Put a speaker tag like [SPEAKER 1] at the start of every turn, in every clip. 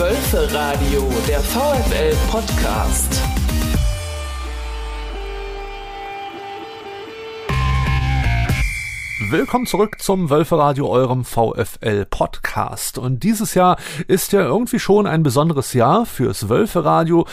[SPEAKER 1] Wölfe Radio, der VfL Podcast.
[SPEAKER 2] Willkommen zurück zum Wölferadio, eurem VfL Podcast. Und dieses Jahr ist ja irgendwie schon ein besonderes Jahr fürs Wölferadio.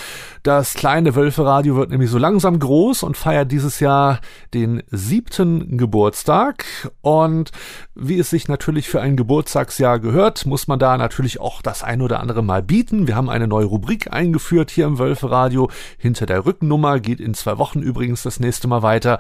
[SPEAKER 2] Das kleine Wölferadio wird nämlich so langsam groß und feiert dieses Jahr den siebten Geburtstag. Und wie es sich natürlich für ein Geburtstagsjahr gehört, muss man da natürlich auch das ein oder andere mal bieten. Wir haben eine neue Rubrik eingeführt hier im Wölferadio. Hinter der Rückennummer geht in zwei Wochen übrigens das nächste Mal weiter.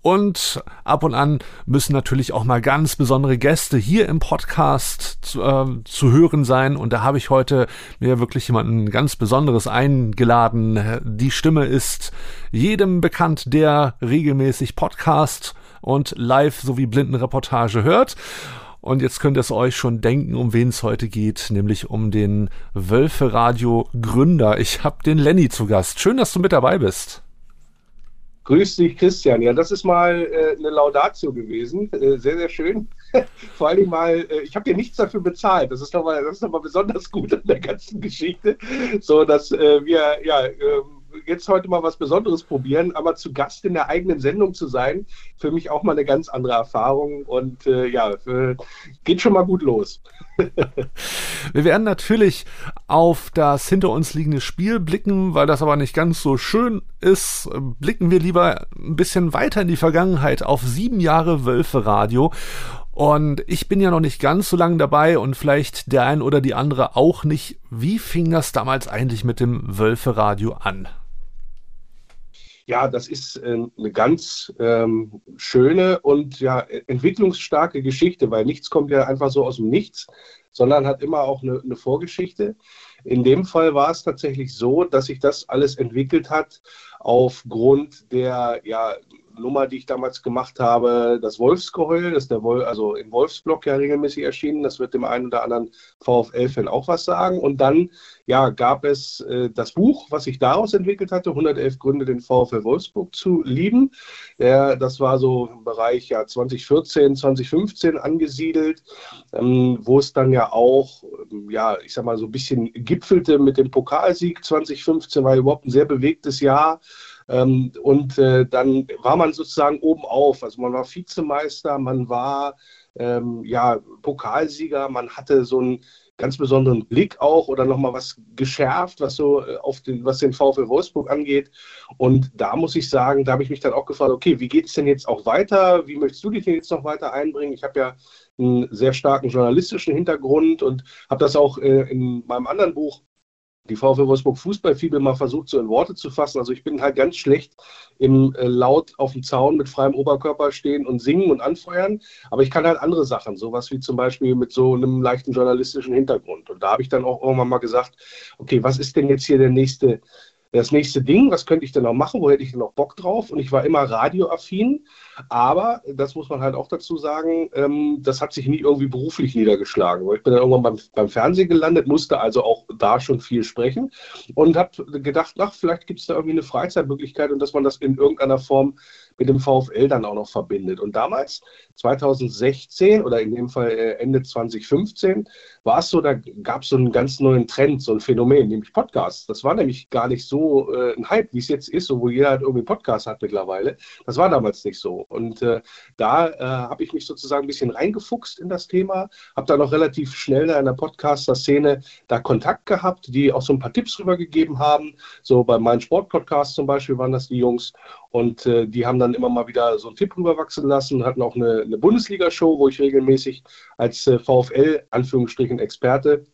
[SPEAKER 2] Und ab und an müssen natürlich natürlich auch mal ganz besondere Gäste hier im Podcast zu, äh, zu hören sein. Und da habe ich heute mir wirklich jemanden ganz Besonderes eingeladen. Die Stimme ist jedem bekannt, der regelmäßig Podcast und Live sowie Blindenreportage hört. Und jetzt könnt ihr es euch schon denken, um wen es heute geht, nämlich um den Wölfe Radio Gründer. Ich habe den Lenny zu Gast. Schön, dass du mit dabei bist.
[SPEAKER 3] Grüß dich, Christian. Ja, das ist mal äh, eine Laudatio gewesen. Äh, sehr, sehr schön. Vor Dingen mal, äh, ich habe dir nichts dafür bezahlt. Das ist nochmal, das ist nochmal besonders gut an der ganzen Geschichte. So, dass äh, wir, ja, ähm, jetzt heute mal was Besonderes probieren, aber zu Gast in der eigenen Sendung zu sein, für mich auch mal eine ganz andere Erfahrung und äh, ja, äh, geht schon mal gut los.
[SPEAKER 2] Wir werden natürlich auf das hinter uns liegende Spiel blicken, weil das aber nicht ganz so schön ist. Blicken wir lieber ein bisschen weiter in die Vergangenheit auf sieben Jahre Wölfe Radio. Und ich bin ja noch nicht ganz so lange dabei und vielleicht der ein oder die andere auch nicht. Wie fing das damals eigentlich mit dem Wölfe Radio an?
[SPEAKER 3] Ja, das ist äh, eine ganz ähm, schöne und ja entwicklungsstarke Geschichte, weil nichts kommt ja einfach so aus dem Nichts, sondern hat immer auch eine, eine Vorgeschichte. In dem Fall war es tatsächlich so, dass sich das alles entwickelt hat aufgrund der ja, Nummer, die ich damals gemacht habe, das Wolfsgeheul, das ist der Wolf, also im Wolfsblock ja regelmäßig erschienen. Das wird dem einen oder anderen VfL-Fan auch was sagen. Und dann ja, gab es äh, das Buch, was sich daraus entwickelt hatte, 111 Gründe, den VfL Wolfsburg zu lieben. Der, das war so im Bereich ja 2014, 2015 angesiedelt, ähm, wo es dann ja auch, ähm, ja, ich sag mal, so ein bisschen gipfelte mit dem Pokalsieg 2015, war überhaupt ein sehr bewegtes Jahr. Ähm, und äh, dann war man sozusagen oben auf. Also man war Vizemeister, man war ähm, ja, Pokalsieger, man hatte so einen ganz besonderen Blick auch oder nochmal was geschärft, was so äh, auf den, was den VfL Wolfsburg angeht. Und da muss ich sagen, da habe ich mich dann auch gefragt, okay, wie geht es denn jetzt auch weiter? Wie möchtest du dich denn jetzt noch weiter einbringen? Ich habe ja einen sehr starken journalistischen Hintergrund und habe das auch äh, in meinem anderen Buch die VfL Wolfsburg Fußballfibel mal versucht, so in Worte zu fassen. Also ich bin halt ganz schlecht im äh, laut auf dem Zaun mit freiem Oberkörper stehen und singen und anfeuern. Aber ich kann halt andere Sachen, sowas wie zum Beispiel mit so einem leichten journalistischen Hintergrund. Und da habe ich dann auch irgendwann mal gesagt, okay, was ist denn jetzt hier der nächste das nächste Ding, was könnte ich denn noch machen, wo hätte ich denn noch Bock drauf? Und ich war immer radioaffin, aber das muss man halt auch dazu sagen, ähm, das hat sich nie irgendwie beruflich niedergeschlagen. Ich bin dann irgendwann beim, beim Fernsehen gelandet, musste also auch da schon viel sprechen und habe gedacht, ach, vielleicht gibt es da irgendwie eine Freizeitmöglichkeit und dass man das in irgendeiner Form mit dem VfL dann auch noch verbindet. Und damals, 2016 oder in dem Fall äh, Ende 2015, war es so, da gab es so einen ganz neuen Trend, so ein Phänomen, nämlich Podcasts. Das war nämlich gar nicht so äh, ein Hype, wie es jetzt ist, wo jeder halt irgendwie Podcasts hat mittlerweile. Das war damals nicht so. Und äh, da äh, habe ich mich sozusagen ein bisschen reingefuchst in das Thema, habe dann auch relativ schnell in der Podcaster-Szene da Kontakt gehabt, die auch so ein paar Tipps rübergegeben haben. So bei meinem Sportpodcast zum Beispiel waren das die Jungs. Und äh, die haben dann immer mal wieder so einen Tipp rüberwachsen lassen, hatten auch eine, eine Bundesliga-Show, wo ich regelmäßig als äh, VfL, Anführungsstrichen, Experte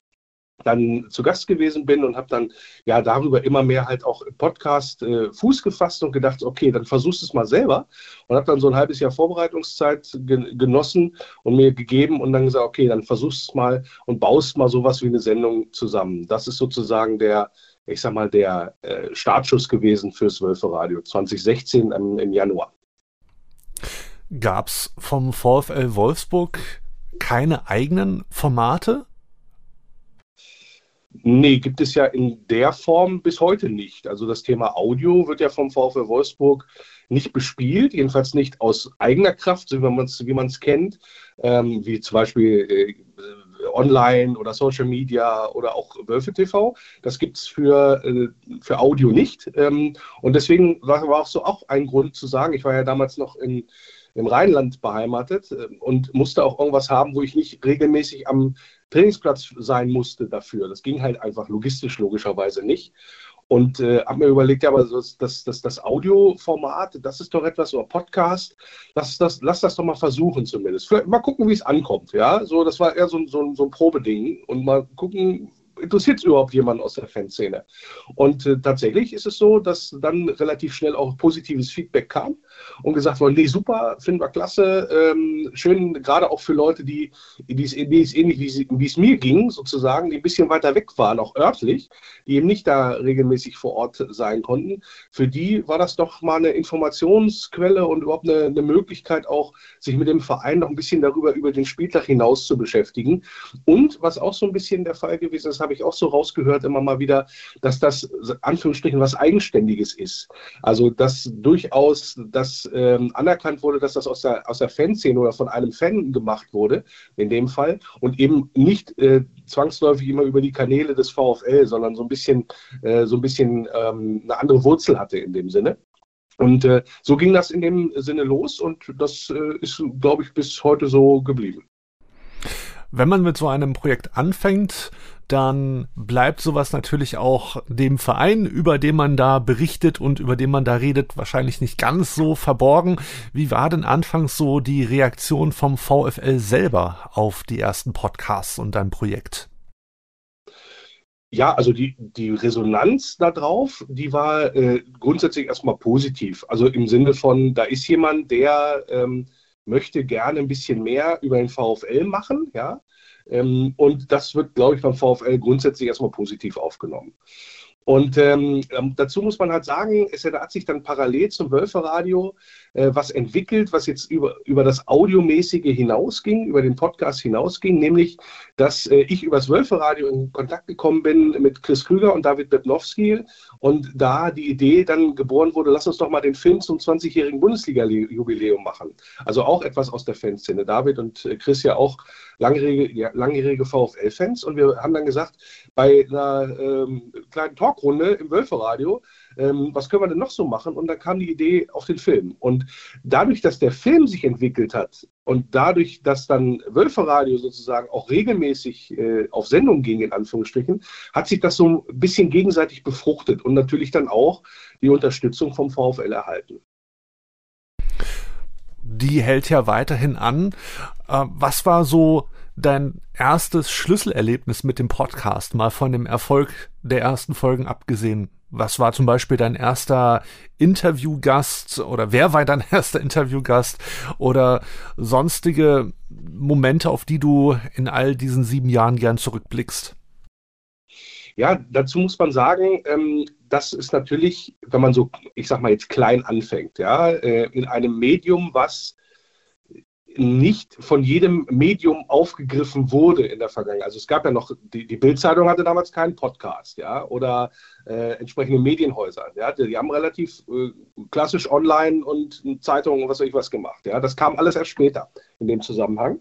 [SPEAKER 3] dann zu Gast gewesen bin und habe dann ja darüber immer mehr halt auch im Podcast äh, Fuß gefasst und gedacht, okay, dann versuchst es mal selber und habe dann so ein halbes Jahr Vorbereitungszeit ge genossen und mir gegeben und dann gesagt, okay, dann versuchst es mal und baust mal sowas wie eine Sendung zusammen. Das ist sozusagen der ich sag mal, der äh, Startschuss gewesen fürs Wölfe Radio 2016 im, im Januar.
[SPEAKER 2] Gab es vom VfL Wolfsburg keine eigenen Formate?
[SPEAKER 3] Nee, gibt es ja in der Form bis heute nicht. Also das Thema Audio wird ja vom VfL Wolfsburg nicht bespielt, jedenfalls nicht aus eigener Kraft, so wie man es kennt, ähm, wie zum Beispiel äh, online oder Social Media oder auch Wölfe TV. Das gibt es für, äh, für Audio nicht. Ähm, und deswegen war auch so auch ein Grund zu sagen, ich war ja damals noch in, im Rheinland beheimatet äh, und musste auch irgendwas haben, wo ich nicht regelmäßig am Trainingsplatz sein musste dafür. Das ging halt einfach logistisch logischerweise nicht. Und äh, habe mir überlegt, ja, aber das, das, das, das Audioformat, das ist doch etwas, oder Podcast, lass das, lass das doch mal versuchen zumindest. Vielleicht mal gucken, wie es ankommt, ja. So, das war eher so, so, so ein Probeding und mal gucken, interessiert es überhaupt jemanden aus der Fanszene? Und äh, tatsächlich ist es so, dass dann relativ schnell auch positives Feedback kam und gesagt wurde, nee, super, finden wir klasse, ähm, schön, gerade auch für Leute, die, es ähnlich wie es mir ging, sozusagen, die ein bisschen weiter weg waren, auch örtlich, die eben nicht da regelmäßig vor Ort sein konnten. Für die war das doch mal eine Informationsquelle und überhaupt eine, eine Möglichkeit auch, sich mit dem Verein noch ein bisschen darüber, über den Spieltag hinaus zu beschäftigen. Und was auch so ein bisschen der Fall gewesen ist, habe ich auch so rausgehört immer mal wieder, dass das Anführungsstrichen was Eigenständiges ist. Also dass durchaus das ähm, anerkannt wurde, dass das aus der, aus der Fanszene oder von einem Fan gemacht wurde, in dem Fall, und eben nicht äh, zwangsläufig immer über die Kanäle des VfL, sondern so ein bisschen, äh, so ein bisschen ähm, eine andere Wurzel hatte in dem Sinne. Und äh, so ging das in dem Sinne los und das äh, ist, glaube ich, bis heute so geblieben.
[SPEAKER 2] Wenn man mit so einem Projekt anfängt, dann bleibt sowas natürlich auch dem Verein, über den man da berichtet und über den man da redet, wahrscheinlich nicht ganz so verborgen. Wie war denn anfangs so die Reaktion vom VfL selber auf die ersten Podcasts und dein Projekt?
[SPEAKER 3] Ja, also die, die Resonanz darauf, die war äh, grundsätzlich erstmal positiv. Also im Sinne von, da ist jemand, der ähm, möchte gerne ein bisschen mehr über den VfL machen, ja. Ähm, und das wird, glaube ich, beim VfL grundsätzlich erstmal positiv aufgenommen. Und ähm, ähm, dazu muss man halt sagen, es hat sich dann parallel zum Wölferadio äh, was entwickelt, was jetzt über, über das Audiomäßige hinausging, über den Podcast hinausging, nämlich, dass äh, ich über das Wölferadio in Kontakt gekommen bin mit Chris Krüger und David Bebnowski und da die Idee dann geboren wurde, lass uns doch mal den Film zum 20-jährigen Bundesliga-Jubiläum machen. Also auch etwas aus der Fanszene. David und äh, Chris ja auch langjährige, ja, langjährige VfL-Fans und wir haben dann gesagt, bei einer ähm, kleinen Talkrunde im Wölferadio, ähm, was können wir denn noch so machen? Und dann kam die Idee auf den Film. Und dadurch, dass der Film sich entwickelt hat und dadurch, dass dann Wölferadio sozusagen auch regelmäßig äh, auf Sendung ging, in Anführungsstrichen, hat sich das so ein bisschen gegenseitig befruchtet und natürlich dann auch die Unterstützung vom VfL erhalten
[SPEAKER 2] die hält ja weiterhin an. Äh, was war so dein erstes Schlüsselerlebnis mit dem Podcast, mal von dem Erfolg der ersten Folgen abgesehen? Was war zum Beispiel dein erster Interviewgast oder wer war dein erster Interviewgast oder sonstige Momente, auf die du in all diesen sieben Jahren gern zurückblickst?
[SPEAKER 3] Ja, dazu muss man sagen, ähm, das ist natürlich, wenn man so, ich sag mal jetzt klein anfängt, ja, äh, in einem Medium, was nicht von jedem Medium aufgegriffen wurde in der Vergangenheit. Also es gab ja noch, die, die Bildzeitung hatte damals keinen Podcast, ja, oder äh, entsprechende Medienhäuser. Ja, die, die haben relativ äh, klassisch online und Zeitungen und was weiß ich was gemacht. Ja, das kam alles erst später in dem Zusammenhang.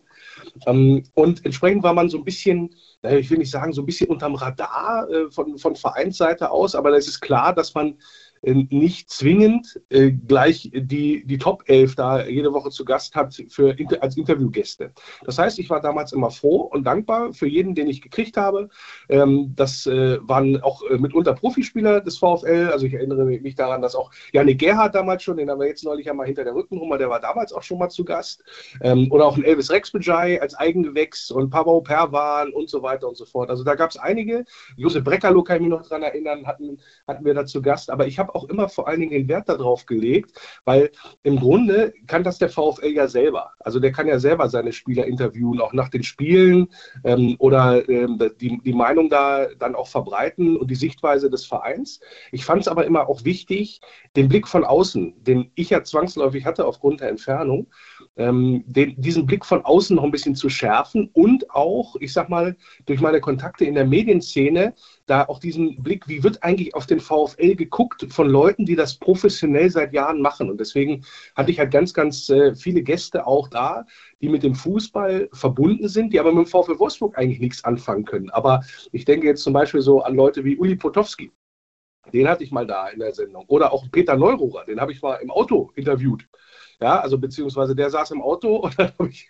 [SPEAKER 3] Ähm, und entsprechend war man so ein bisschen, ich will nicht sagen, so ein bisschen unterm Radar äh, von, von Vereinsseite aus, aber es ist klar, dass man nicht zwingend äh, gleich die, die Top 11 da jede Woche zu Gast hat für, als Interviewgäste. Das heißt, ich war damals immer froh und dankbar für jeden, den ich gekriegt habe. Ähm, das äh, waren auch äh, mitunter Profispieler des VfL. Also ich erinnere mich daran, dass auch Janik Gerhardt damals schon, den haben wir jetzt neulich einmal hinter der Rückennummer, der war damals auch schon mal zu Gast. Ähm, oder auch ein Elvis Rexbejai als Eigengewächs und Pavo Perwan und so weiter und so fort. Also da gab es einige. Josef Breckerloh kann ich mich noch daran erinnern, hatten, hatten wir da zu Gast. Aber ich habe habe auch immer vor allen Dingen den Wert darauf gelegt, weil im Grunde kann das der VfL ja selber. Also der kann ja selber seine Spieler interviewen, auch nach den Spielen ähm, oder ähm, die, die Meinung da dann auch verbreiten und die Sichtweise des Vereins. Ich fand es aber immer auch wichtig, den Blick von außen, den ich ja zwangsläufig hatte aufgrund der Entfernung, ähm, den, diesen Blick von außen noch ein bisschen zu schärfen und auch, ich sag mal, durch meine Kontakte in der Medienszene, da auch diesen Blick, wie wird eigentlich auf den VfL geguckt von Leuten, die das professionell seit Jahren machen. Und deswegen hatte ich halt ganz, ganz äh, viele Gäste auch da, die mit dem Fußball verbunden sind, die aber mit dem VfL Wolfsburg eigentlich nichts anfangen können. Aber ich denke jetzt zum Beispiel so an Leute wie Uli Potowski. Den hatte ich mal da in der Sendung. Oder auch Peter Neururer, den habe ich mal im Auto interviewt. Ja, also beziehungsweise der saß im Auto und dann habe ich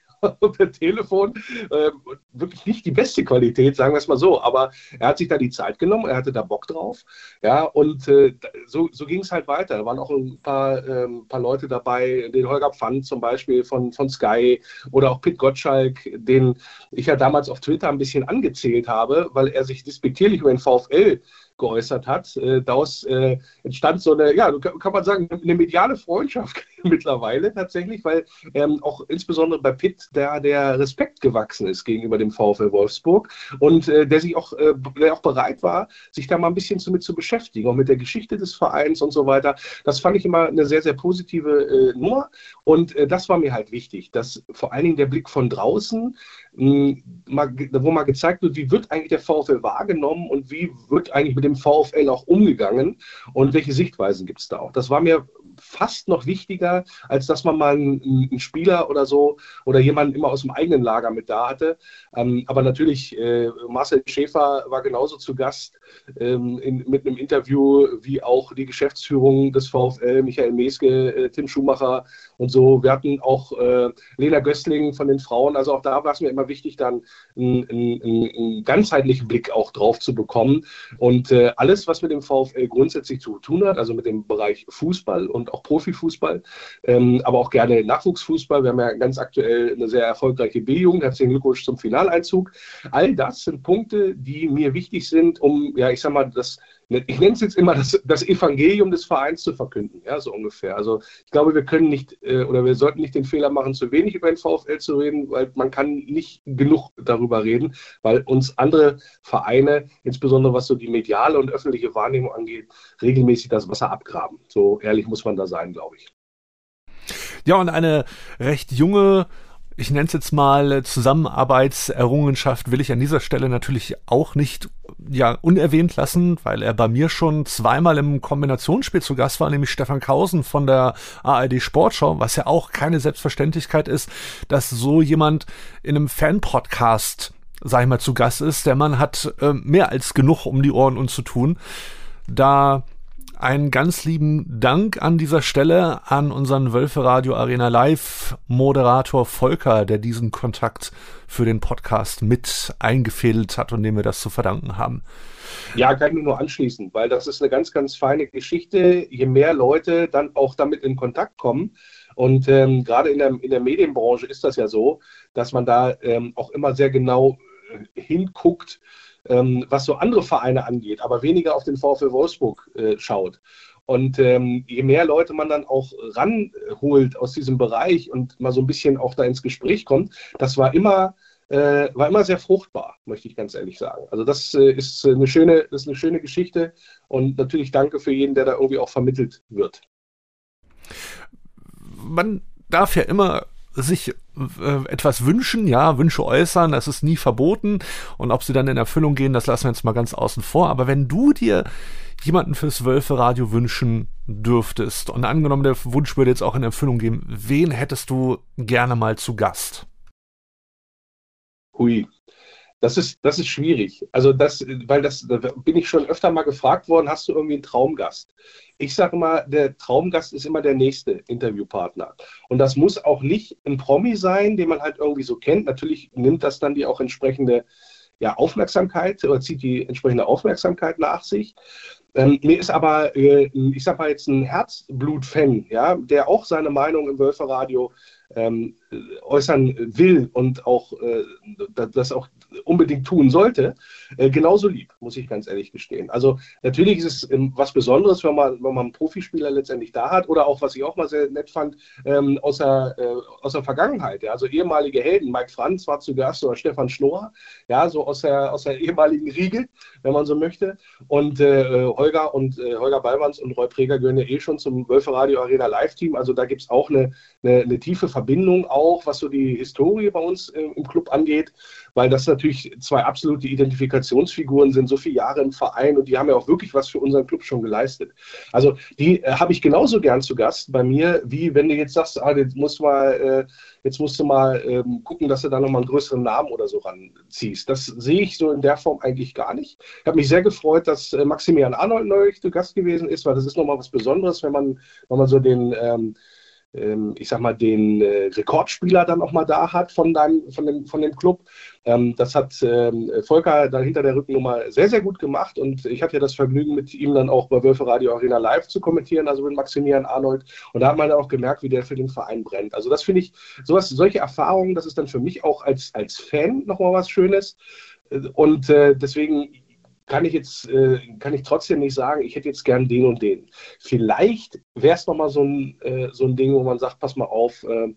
[SPEAKER 3] per Telefon äh, wirklich nicht die beste Qualität, sagen wir es mal so. Aber er hat sich da die Zeit genommen, er hatte da Bock drauf. Ja, und äh, so, so ging es halt weiter. Da waren auch ein paar, äh, paar Leute dabei, den Holger Pfand zum Beispiel von, von Sky oder auch Pit Gottschalk, den ich ja damals auf Twitter ein bisschen angezählt habe, weil er sich despektierlich über den VfL geäußert hat. Äh, daraus äh, entstand so eine, ja, kann man sagen, eine mediale Freundschaft mittlerweile tatsächlich, weil ähm, auch insbesondere bei Pitt der, der Respekt gewachsen ist gegenüber dem VfL Wolfsburg und äh, der sich auch, äh, der auch bereit war, sich da mal ein bisschen damit zu beschäftigen, auch mit der Geschichte des Vereins und so weiter. Das fand ich immer eine sehr, sehr positive äh, Nummer und äh, das war mir halt wichtig, dass vor allen Dingen der Blick von draußen mal, wo mal gezeigt wird, wie wird eigentlich der VfL wahrgenommen und wie wird eigentlich mit dem VfL auch umgegangen und welche Sichtweisen gibt es da auch. Das war mir fast noch wichtiger, als dass man mal einen, einen, Spieler oder so oder jemanden immer aus dem eigenen Lager mit da hatte. Ähm, aber natürlich, äh, Marcel Schäfer war genauso zu Gast ähm, in, mit einem Interview wie auch die Geschäftsführung des VfL, Michael Meske, äh, Tim Schumacher und so. Wir hatten auch äh, Lena Gößling von den Frauen. Also auch da war es mir immer wichtig, dann einen, einen, einen ganzheitlichen Blick auch drauf zu bekommen. Und äh, alles, was mit dem VfL grundsätzlich zu tun hat, also mit dem Bereich Fußball und auch Profifußball, ähm, aber auch gerne Nachwuchsfußball. Wir haben ja ganz aktuell eine sehr erfolgreiche B-Jugend. Herzlichen Glückwunsch zum Finaleinzug. All das sind Punkte, die mir wichtig sind, um, ja, ich sag mal, das ich nenne es jetzt immer das, das, Evangelium des Vereins zu verkünden, ja, so ungefähr. Also ich glaube, wir können nicht äh, oder wir sollten nicht den Fehler machen, zu wenig über den VfL zu reden, weil man kann nicht genug darüber reden, weil uns andere Vereine, insbesondere was so die mediale und öffentliche Wahrnehmung angeht, regelmäßig das Wasser abgraben. So ehrlich muss man da sein, glaube ich.
[SPEAKER 2] Ja, und eine recht junge ich nenne es jetzt mal Zusammenarbeitserrungenschaft, will ich an dieser Stelle natürlich auch nicht ja unerwähnt lassen, weil er bei mir schon zweimal im Kombinationsspiel zu Gast war, nämlich Stefan Kausen von der ARD Sportschau, was ja auch keine Selbstverständlichkeit ist, dass so jemand in einem Fan-Podcast, sag ich mal, zu Gast ist. Der Mann hat äh, mehr als genug um die Ohren und zu tun. Da einen ganz lieben Dank an dieser Stelle an unseren Wölfe Radio Arena Live Moderator Volker, der diesen Kontakt für den Podcast mit eingefädelt hat und dem wir das zu verdanken haben.
[SPEAKER 3] Ja, kann ich nur anschließen, weil das ist eine ganz, ganz feine Geschichte. Je mehr Leute dann auch damit in Kontakt kommen, und ähm, gerade in der, in der Medienbranche ist das ja so, dass man da ähm, auch immer sehr genau äh, hinguckt, ähm, was so andere Vereine angeht, aber weniger auf den VfL Wolfsburg äh, schaut. Und ähm, je mehr Leute man dann auch ranholt aus diesem Bereich und mal so ein bisschen auch da ins Gespräch kommt, das war immer, äh, war immer sehr fruchtbar, möchte ich ganz ehrlich sagen. Also das äh, ist, eine schöne, ist eine schöne Geschichte und natürlich danke für jeden, der da irgendwie auch vermittelt wird.
[SPEAKER 2] Man darf ja immer sich äh, etwas wünschen, ja, Wünsche äußern, das ist nie verboten. Und ob sie dann in Erfüllung gehen, das lassen wir jetzt mal ganz außen vor. Aber wenn du dir jemanden fürs Wölfe-Radio wünschen dürftest und angenommen, der Wunsch würde jetzt auch in Erfüllung gehen, wen hättest du gerne mal zu Gast?
[SPEAKER 3] Hui, das ist, das ist schwierig. Also das, weil das, da bin ich schon öfter mal gefragt worden, hast du irgendwie einen Traumgast? Ich sage mal, der Traumgast ist immer der nächste Interviewpartner. Und das muss auch nicht ein Promi sein, den man halt irgendwie so kennt. Natürlich nimmt das dann die auch entsprechende ja, Aufmerksamkeit oder zieht die entsprechende Aufmerksamkeit nach sich. Ähm, mir ist aber, äh, ich sag mal jetzt ein Herzblut-Fan, ja, der auch seine Meinung im Wölferradio ähm, äußern will und auch äh, das auch unbedingt tun sollte, äh, genauso lieb, muss ich ganz ehrlich gestehen. Also natürlich ist es ähm, was Besonderes, wenn man, wenn man einen Profispieler letztendlich da hat oder auch, was ich auch mal sehr nett fand, ähm, aus, der, äh, aus der Vergangenheit. Ja? Also ehemalige Helden, Mike Franz war zu Gast oder Stefan Schnorr, ja, so aus der, aus der ehemaligen Riegel, wenn man so möchte. Und äh, Holger und äh, Holger Ballmanns und Roy Preger gehören ja eh schon zum Wölfe Radio Arena Live-Team. Also da gibt es auch eine, eine, eine tiefe Verbindung auch, was so die Historie bei uns äh, im Club angeht, weil das natürlich zwei absolute Identifikationsfiguren sind, so viele Jahre im Verein und die haben ja auch wirklich was für unseren Club schon geleistet. Also die äh, habe ich genauso gern zu Gast bei mir, wie wenn du jetzt sagst, ah, jetzt musst du mal, äh, jetzt musst du mal ähm, gucken, dass du da nochmal einen größeren Namen oder so ranziehst. Das sehe ich so in der Form eigentlich gar nicht. Ich habe mich sehr gefreut, dass äh, Maximilian Arnold neulich zu Gast gewesen ist, weil das ist nochmal was Besonderes, wenn man, wenn man so den ähm, ich sag mal, den äh, Rekordspieler dann auch mal da hat von, deinem, von, dem, von dem Club. Ähm, das hat ähm, Volker dann hinter der Rückennummer sehr, sehr gut gemacht und ich hatte ja das Vergnügen, mit ihm dann auch bei Wölfe Radio Arena live zu kommentieren, also mit Maximilian Arnold. Und da hat man dann auch gemerkt, wie der für den Verein brennt. Also das finde ich, sowas, solche Erfahrungen, das ist dann für mich auch als, als Fan nochmal was Schönes. Und äh, deswegen kann ich jetzt, äh, kann ich trotzdem nicht sagen, ich hätte jetzt gern den und den. Vielleicht wäre es nochmal so ein, äh, so ein Ding, wo man sagt, pass mal auf, äh,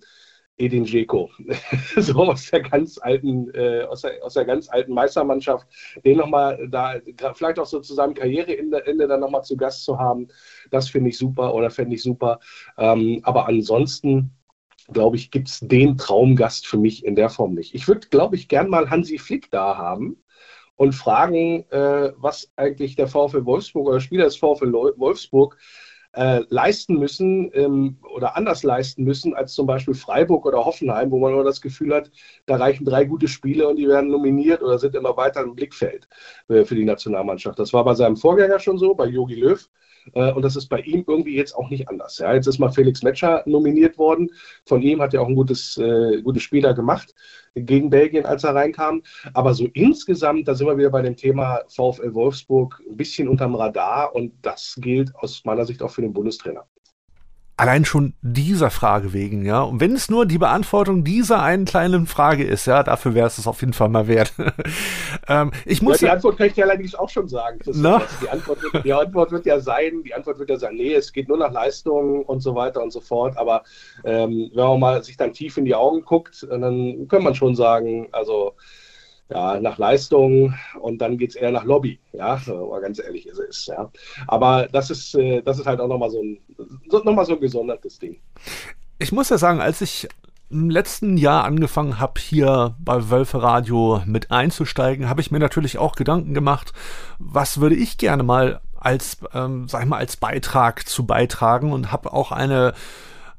[SPEAKER 3] Edin Dzeko, so aus der ganz alten, äh, aus, der, aus der ganz alten Meistermannschaft, den nochmal da, vielleicht auch so zu seinem Karriereende Ende dann nochmal zu Gast zu haben, das finde ich super oder fände ich super. Ähm, aber ansonsten, glaube ich, gibt es den Traumgast für mich in der Form nicht. Ich würde, glaube ich, gern mal Hansi Flick da haben und fragen, äh, was eigentlich der VfL Wolfsburg oder Spieler des VfL Wolfsburg äh, leisten müssen ähm, oder anders leisten müssen als zum Beispiel Freiburg oder Hoffenheim, wo man immer das Gefühl hat, da reichen drei gute Spiele und die werden nominiert oder sind immer weiter im Blickfeld äh, für die Nationalmannschaft. Das war bei seinem Vorgänger schon so, bei Jogi Löw. Äh, und das ist bei ihm irgendwie jetzt auch nicht anders. Ja, jetzt ist mal Felix Metscher nominiert worden. Von ihm hat er auch ein gutes, äh, gutes Spiel gemacht gegen Belgien, als er reinkam. Aber so insgesamt, da sind wir wieder bei dem Thema VfL Wolfsburg ein bisschen unterm Radar und das gilt aus meiner Sicht auch für den Bundestrainer.
[SPEAKER 2] Allein schon dieser Frage wegen, ja. Und wenn es nur die Beantwortung dieser einen kleinen Frage ist, ja, dafür wäre es es auf jeden Fall mal wert.
[SPEAKER 3] ähm, ich muss ja, die Antwort kann ich dir allerdings auch schon sagen. Die Antwort, wird, die Antwort wird ja sein, die Antwort wird ja sein, nee, es geht nur nach Leistung und so weiter und so fort. Aber ähm, wenn man mal sich dann tief in die Augen guckt, dann kann man schon sagen, also ja, nach Leistung und dann geht es eher nach Lobby, ja, mal ganz ehrlich ist es, ja. Aber das ist, äh, das ist halt auch nochmal so ein, noch so ein gesondertes Ding.
[SPEAKER 2] Ich muss ja sagen, als ich im letzten Jahr angefangen habe, hier bei Wölfe Radio mit einzusteigen, habe ich mir natürlich auch Gedanken gemacht, was würde ich gerne mal als, ähm, sag ich mal, als Beitrag zu beitragen und habe auch eine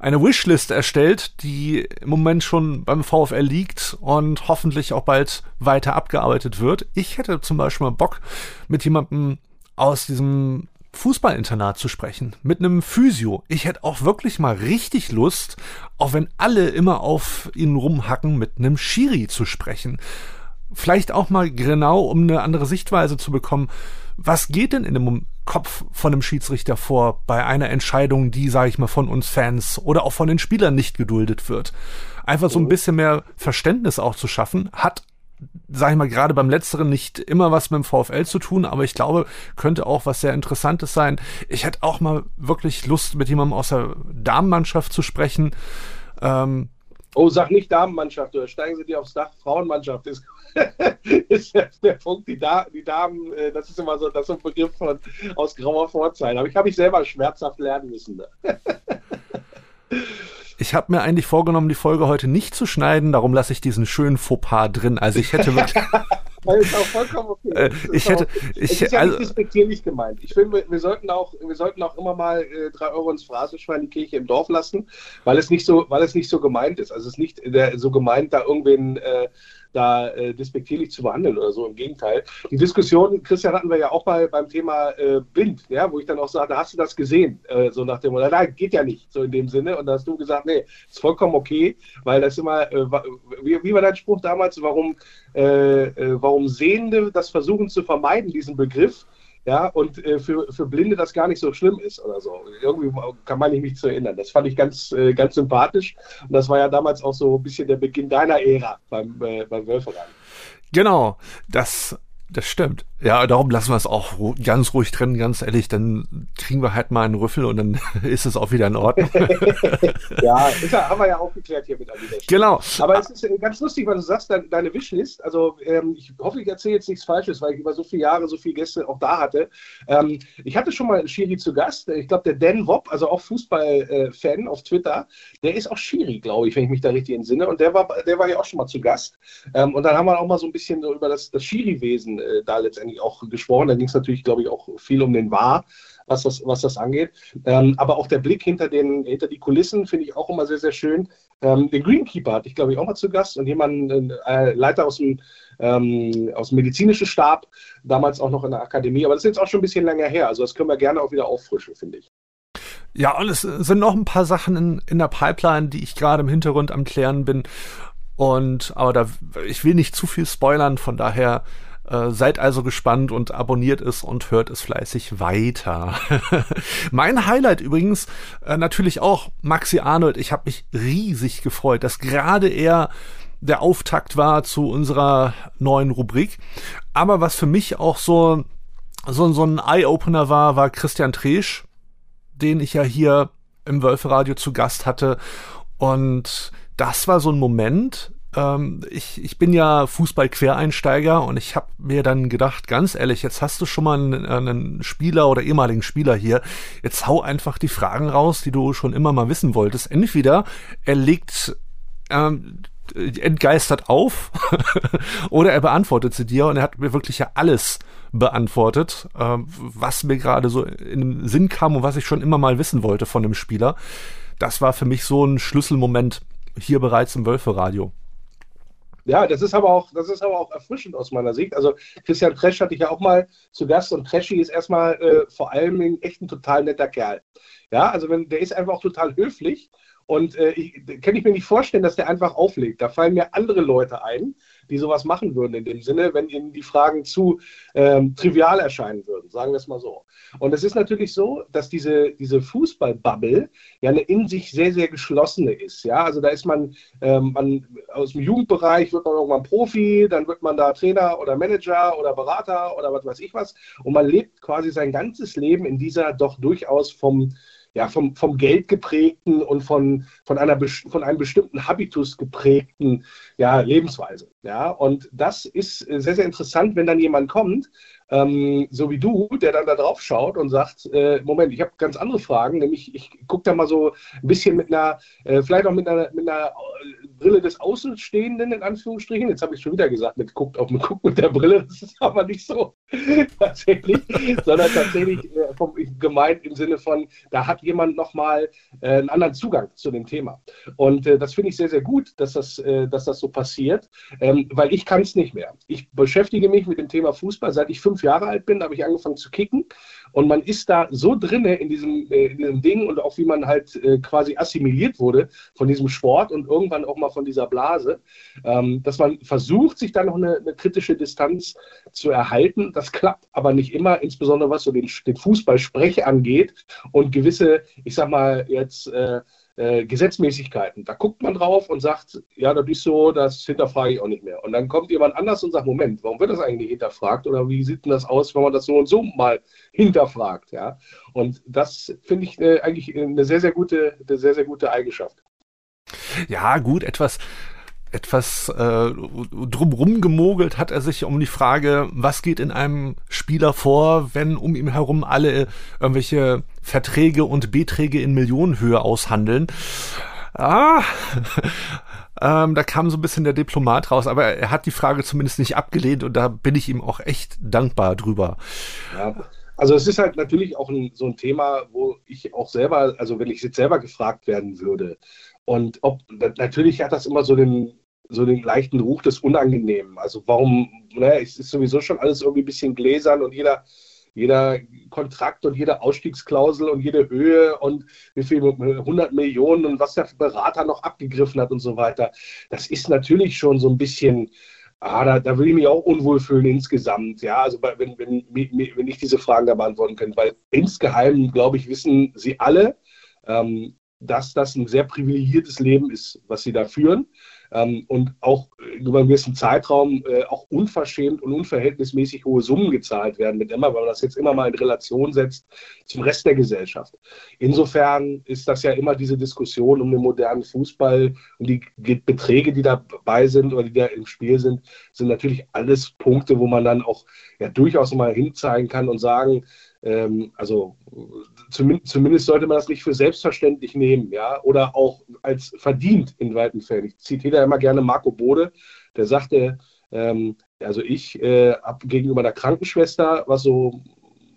[SPEAKER 2] eine Wishlist erstellt, die im Moment schon beim VfL liegt und hoffentlich auch bald weiter abgearbeitet wird. Ich hätte zum Beispiel mal Bock, mit jemandem aus diesem Fußballinternat zu sprechen, mit einem Physio. Ich hätte auch wirklich mal richtig Lust, auch wenn alle immer auf ihn rumhacken, mit einem Schiri zu sprechen. Vielleicht auch mal genau, um eine andere Sichtweise zu bekommen. Was geht denn in dem Kopf von einem Schiedsrichter vor bei einer Entscheidung, die, sage ich mal, von uns Fans oder auch von den Spielern nicht geduldet wird. Einfach so ein mhm. bisschen mehr Verständnis auch zu schaffen, hat sage ich mal, gerade beim Letzteren nicht immer was mit dem VfL zu tun, aber ich glaube, könnte auch was sehr Interessantes sein. Ich hätte auch mal wirklich Lust, mit jemandem aus der Damenmannschaft zu sprechen.
[SPEAKER 3] Ähm, oh, sag nicht Damenmannschaft, oder steigen Sie dir aufs Dach, Frauenmannschaft ist ist der, Punkt, die, da die Damen, äh, das ist immer so, das ist ein Begriff von, aus grauer Vorzeit. Aber ich habe ich selber schmerzhaft lernen müssen.
[SPEAKER 2] Ich habe mir eigentlich vorgenommen, die Folge heute nicht zu schneiden, darum lasse ich diesen schönen Fauxpas drin. Also ich hätte wirklich.
[SPEAKER 3] Das ist auch vollkommen okay. Äh,
[SPEAKER 2] ich hätte,
[SPEAKER 3] ich, es ist ja also, nicht respektierlich gemeint. Ich finde, wir, wir, sollten auch, wir sollten auch immer mal äh, drei Euro ins Phrasenschwein die Kirche im Dorf lassen, weil es nicht so, weil es nicht so gemeint ist. Also es ist nicht der, so gemeint, da irgendwen äh, da äh, despektierlich zu behandeln oder so. Im Gegenteil. Die Diskussion, Christian, hatten wir ja auch bei, beim Thema äh, Blind, ja, wo ich dann auch sagte, hast du das gesehen? Äh, so nach dem Motto, nein, geht ja nicht, so in dem Sinne. Und da hast du gesagt, nee, ist vollkommen okay, weil das immer, äh, wie, wie war dein Spruch damals, warum, äh, äh, warum Sehende das versuchen zu vermeiden, diesen Begriff? Ja, und äh, für, für Blinde das gar nicht so schlimm ist oder so. Irgendwie kann man mich zu erinnern. Das fand ich ganz, äh, ganz sympathisch. Und das war ja damals auch so ein bisschen der Beginn deiner Ära beim, äh, beim Wölferan.
[SPEAKER 2] Genau, das Das stimmt. Ja, darum lassen wir es auch ganz ruhig trennen, ganz ehrlich. Dann kriegen wir halt mal einen Rüffel und dann ist es auch wieder in Ordnung.
[SPEAKER 3] ja, ist haben wir ja auch geklärt hier mit
[SPEAKER 2] Adidas. Genau.
[SPEAKER 3] Aber es ist äh, ganz lustig, weil du sagst, deine, Wishlist. Also, ähm, ich hoffe, ich erzähle jetzt nichts Falsches, weil ich über so viele Jahre so viele Gäste auch da hatte. Ähm, ich hatte schon mal einen Schiri zu Gast. Ich glaube, der Dan Wopp, also auch Fußballfan auf Twitter, der ist auch Schiri, glaube ich, wenn ich mich da richtig entsinne. Und der war, der war ja auch schon mal zu Gast. Ähm, und dann haben wir auch mal so ein bisschen so über das, das Schiri-Wesen äh, da letztendlich auch gesprochen. Da ging es natürlich, glaube ich, auch viel um den War, was das, was das angeht. Ähm, aber auch der Blick hinter, den, hinter die Kulissen finde ich auch immer sehr, sehr schön. Ähm, den Greenkeeper hatte ich, glaube ich, auch mal zu Gast und jemanden, äh, Leiter aus dem, ähm, aus dem medizinischen Stab, damals auch noch in der Akademie. Aber das ist jetzt auch schon ein bisschen länger her. Also das können wir gerne auch wieder auffrischen, finde ich.
[SPEAKER 2] Ja, und es sind noch ein paar Sachen in, in der Pipeline, die ich gerade im Hintergrund am Klären bin. Und aber da ich will nicht zu viel spoilern, von daher äh, seid also gespannt und abonniert es und hört es fleißig weiter. mein Highlight übrigens äh, natürlich auch Maxi Arnold. Ich habe mich riesig gefreut, dass gerade er der Auftakt war zu unserer neuen Rubrik. Aber was für mich auch so so, so ein Eye-Opener war, war Christian Tresch, den ich ja hier im Wölferadio zu Gast hatte. Und das war so ein Moment, ähm, ich, ich bin ja Fußball-Quereinsteiger und ich habe mir dann gedacht, ganz ehrlich, jetzt hast du schon mal einen, einen, Spieler oder ehemaligen Spieler hier, jetzt hau einfach die Fragen raus, die du schon immer mal wissen wolltest. Entweder er legt ähm, entgeistert auf oder er beantwortet sie dir und er hat mir wirklich ja alles beantwortet, äh, was mir gerade so in den Sinn kam und was ich schon immer mal wissen wollte von dem Spieler. Das war für mich so ein Schlüsselmoment hier bereits im Wölfe-Radio.
[SPEAKER 3] Ja, das ist aber auch, das ist aber auch erfrischend aus meiner Sicht. Also Christian Tresch hatte ich ja auch mal zu Gast und Treschi ist erstmal äh, vor allem echt ein total netter Kerl. Ja, also wenn, der ist einfach auch total höflich und äh, ich, kann ich mir nicht vorstellen, dass der einfach auflegt. Da fallen mir andere Leute ein, die sowas machen würden in dem Sinne, wenn ihnen die Fragen zu ähm, trivial erscheinen würden, sagen wir es mal so. Und es ist natürlich so, dass diese, diese Fußballbubble ja eine in sich sehr, sehr geschlossene ist. Ja, also da ist man, ähm, man aus dem Jugendbereich wird man irgendwann Profi, dann wird man da Trainer oder Manager oder Berater oder was weiß ich was. Und man lebt quasi sein ganzes Leben in dieser doch durchaus vom ja, vom, vom Geld geprägten und von, von, einer, von einem bestimmten Habitus geprägten ja, Lebensweise. Ja? Und das ist sehr, sehr interessant, wenn dann jemand kommt, ähm, so wie du, der dann da drauf schaut und sagt, äh, Moment, ich habe ganz andere Fragen, nämlich ich gucke da mal so ein bisschen mit einer, äh, vielleicht auch mit einer, mit einer äh, Brille des Außenstehenden, in Anführungsstrichen. Jetzt habe ich schon wieder gesagt, mit guckt auf guckt mit der Brille, das ist aber nicht so tatsächlich, sondern tatsächlich äh, vom, gemeint im Sinne von, da hat jemand nochmal äh, einen anderen Zugang zu dem Thema. Und äh, das finde ich sehr, sehr gut, dass das, äh, dass das so passiert, ähm, weil ich kann es nicht mehr. Ich beschäftige mich mit dem Thema Fußball, seit ich fünf Jahre alt bin, habe ich angefangen zu kicken und man ist da so drinne in diesem, äh, in diesem Ding und auch wie man halt äh, quasi assimiliert wurde von diesem Sport und irgendwann auch mal von dieser Blase, ähm, dass man versucht, sich da noch eine, eine, kritische Distanz zu erhalten. Das klappt aber nicht immer, insbesondere was so den, den Fußballsprech angeht und gewisse, ich sag mal jetzt, äh, Gesetzmäßigkeiten. Da guckt man drauf und sagt, ja, das ist so, das hinterfrage ich auch nicht mehr. Und dann kommt jemand anders und sagt, Moment, warum wird das eigentlich hinterfragt? Oder wie sieht denn das aus, wenn man das so und so mal hinterfragt? Ja? Und das finde ich äh, eigentlich eine sehr, sehr gute, eine sehr, sehr gute Eigenschaft.
[SPEAKER 2] Ja, gut, etwas etwas äh, drumrum gemogelt hat er sich um die Frage, was geht in einem Spieler vor, wenn um ihn herum alle irgendwelche Verträge und Beträge in Millionenhöhe aushandeln. Ah, ähm, da kam so ein bisschen der Diplomat raus, aber er hat die Frage zumindest nicht abgelehnt und da bin ich ihm auch echt dankbar drüber.
[SPEAKER 3] Ja. Also es ist halt natürlich auch ein, so ein Thema, wo ich auch selber, also wenn ich jetzt selber gefragt werden würde, und ob natürlich hat das immer so den, so den leichten Ruch des Unangenehmen. Also warum, ne, es ist sowieso schon alles irgendwie ein bisschen gläsern und jeder, jeder Kontrakt und jede Ausstiegsklausel und jede Höhe und wie viel 100 Millionen und was der Berater noch abgegriffen hat und so weiter. Das ist natürlich schon so ein bisschen, ah, da, da will ich mich auch unwohl fühlen insgesamt. Ja, also wenn, wenn, wenn ich diese Fragen da beantworten könnte, weil insgeheim, glaube ich, wissen sie alle, ähm, dass das ein sehr privilegiertes Leben ist, was sie da führen ähm, und auch über einen gewissen Zeitraum äh, auch unverschämt und unverhältnismäßig hohe Summen gezahlt werden, mit immer, wenn man das jetzt immer mal in Relation setzt zum Rest der Gesellschaft. Insofern ist das ja immer diese Diskussion um den modernen Fußball und die Beträge, die dabei sind oder die da im Spiel sind, sind natürlich alles Punkte, wo man dann auch ja durchaus mal hinzeigen kann und sagen, ähm, also zumindest, zumindest, sollte man das nicht für selbstverständlich nehmen, ja, oder auch als verdient in weiten Fällen. Ich zitiere da immer gerne Marco Bode, der sagte, ähm, also ich äh, habe gegenüber der Krankenschwester, was so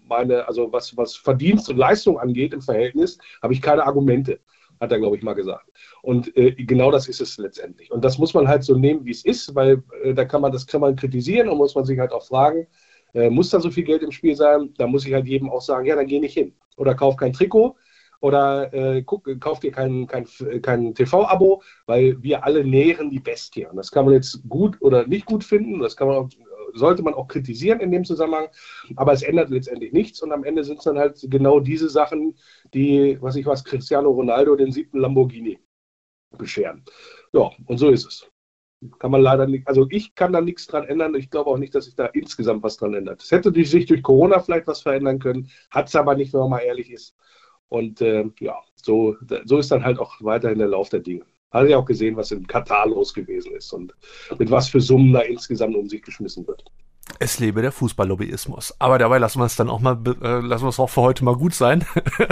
[SPEAKER 3] meine, also was, was Verdienst und Leistung angeht im Verhältnis, habe ich keine Argumente, hat er, glaube ich, mal gesagt. Und äh, genau das ist es letztendlich. Und das muss man halt so nehmen, wie es ist, weil äh, da kann man, das kann man kritisieren und muss man sich halt auch fragen, äh, muss da so viel Geld im Spiel sein? Da muss ich halt jedem auch sagen, ja, dann geh nicht hin. Oder kauf kein Trikot oder äh, guck, kauf dir kein, kein, kein TV-Abo, weil wir alle nähren die Bestie. Und das kann man jetzt gut oder nicht gut finden, das kann man auch, sollte man auch kritisieren in dem Zusammenhang, aber es ändert letztendlich nichts und am Ende sind es dann halt genau diese Sachen, die, was ich was, Cristiano Ronaldo den siebten Lamborghini bescheren. Ja, und so ist es. Kann man leider nicht, also ich kann da nichts dran ändern. Ich glaube auch nicht, dass sich da insgesamt was dran ändert. Es hätte sich durch Corona vielleicht was verändern können, hat es aber nicht, wenn man mal ehrlich ist. Und äh, ja, so, so ist dann halt auch weiterhin der Lauf der Dinge. Hat ja auch gesehen, was in Katar los gewesen ist und mit was für Summen da insgesamt um sich geschmissen wird.
[SPEAKER 2] Es lebe der Fußballlobbyismus. Aber dabei lassen wir es dann auch mal, äh, lassen wir es auch für heute mal gut sein.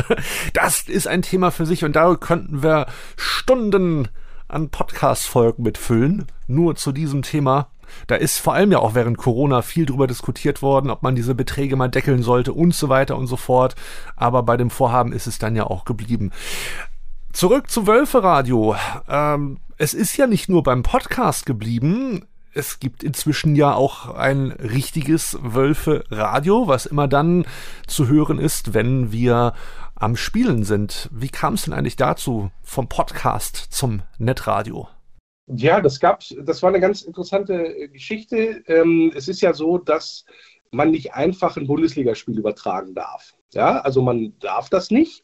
[SPEAKER 2] das ist ein Thema für sich und da könnten wir Stunden an Podcast-Folgen mitfüllen, nur zu diesem Thema. Da ist vor allem ja auch während Corona viel drüber diskutiert worden, ob man diese Beträge mal deckeln sollte und so weiter und so fort. Aber bei dem Vorhaben ist es dann ja auch geblieben. Zurück zu Wölferadio. Ähm, es ist ja nicht nur beim Podcast geblieben. Es gibt inzwischen ja auch ein richtiges Wölfe-Radio, was immer dann zu hören ist, wenn wir am Spielen sind. Wie kam es denn eigentlich dazu, vom Podcast zum Netradio?
[SPEAKER 3] Ja, das gab, das war eine ganz interessante Geschichte. Ähm, es ist ja so, dass man nicht einfach ein Bundesligaspiel übertragen darf. Ja, also man darf das nicht,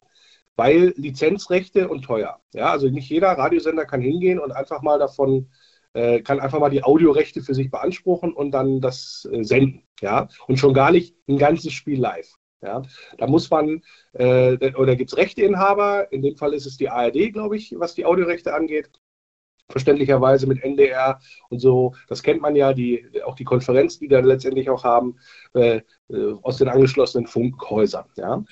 [SPEAKER 3] weil Lizenzrechte und teuer. Ja, also nicht jeder Radiosender kann hingehen und einfach mal davon äh, kann einfach mal die Audiorechte für sich beanspruchen und dann das äh, senden. Ja, und schon gar nicht ein ganzes Spiel live. Ja, da muss man, äh, oder gibt es Rechteinhaber, in dem Fall ist es die ARD, glaube ich, was die Audiorechte angeht. Verständlicherweise mit NDR und so, das kennt man ja, die, auch die Konferenz, die dann letztendlich auch haben, äh, äh, aus den angeschlossenen Funkhäusern. Ja.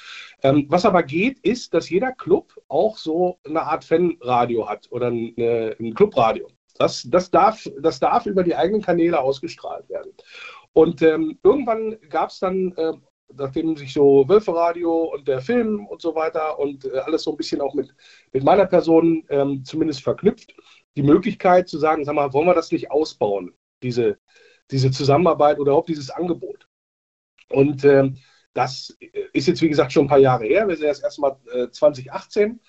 [SPEAKER 3] Ähm, was aber geht, ist, dass jeder Club auch so eine Art Fanradio hat oder eine, ein Clubradio. Das, das, darf, das darf über die eigenen Kanäle ausgestrahlt werden. Und ähm, irgendwann gab es dann äh, nachdem sich so Wölferadio und der Film und so weiter und äh, alles so ein bisschen auch mit, mit meiner Person ähm, zumindest verknüpft, die Möglichkeit zu sagen, sag mal, wollen wir das nicht ausbauen, diese, diese Zusammenarbeit oder überhaupt dieses Angebot. Und ähm, das ist jetzt, wie gesagt, schon ein paar Jahre her. Wir sind erst erstmal äh, 2018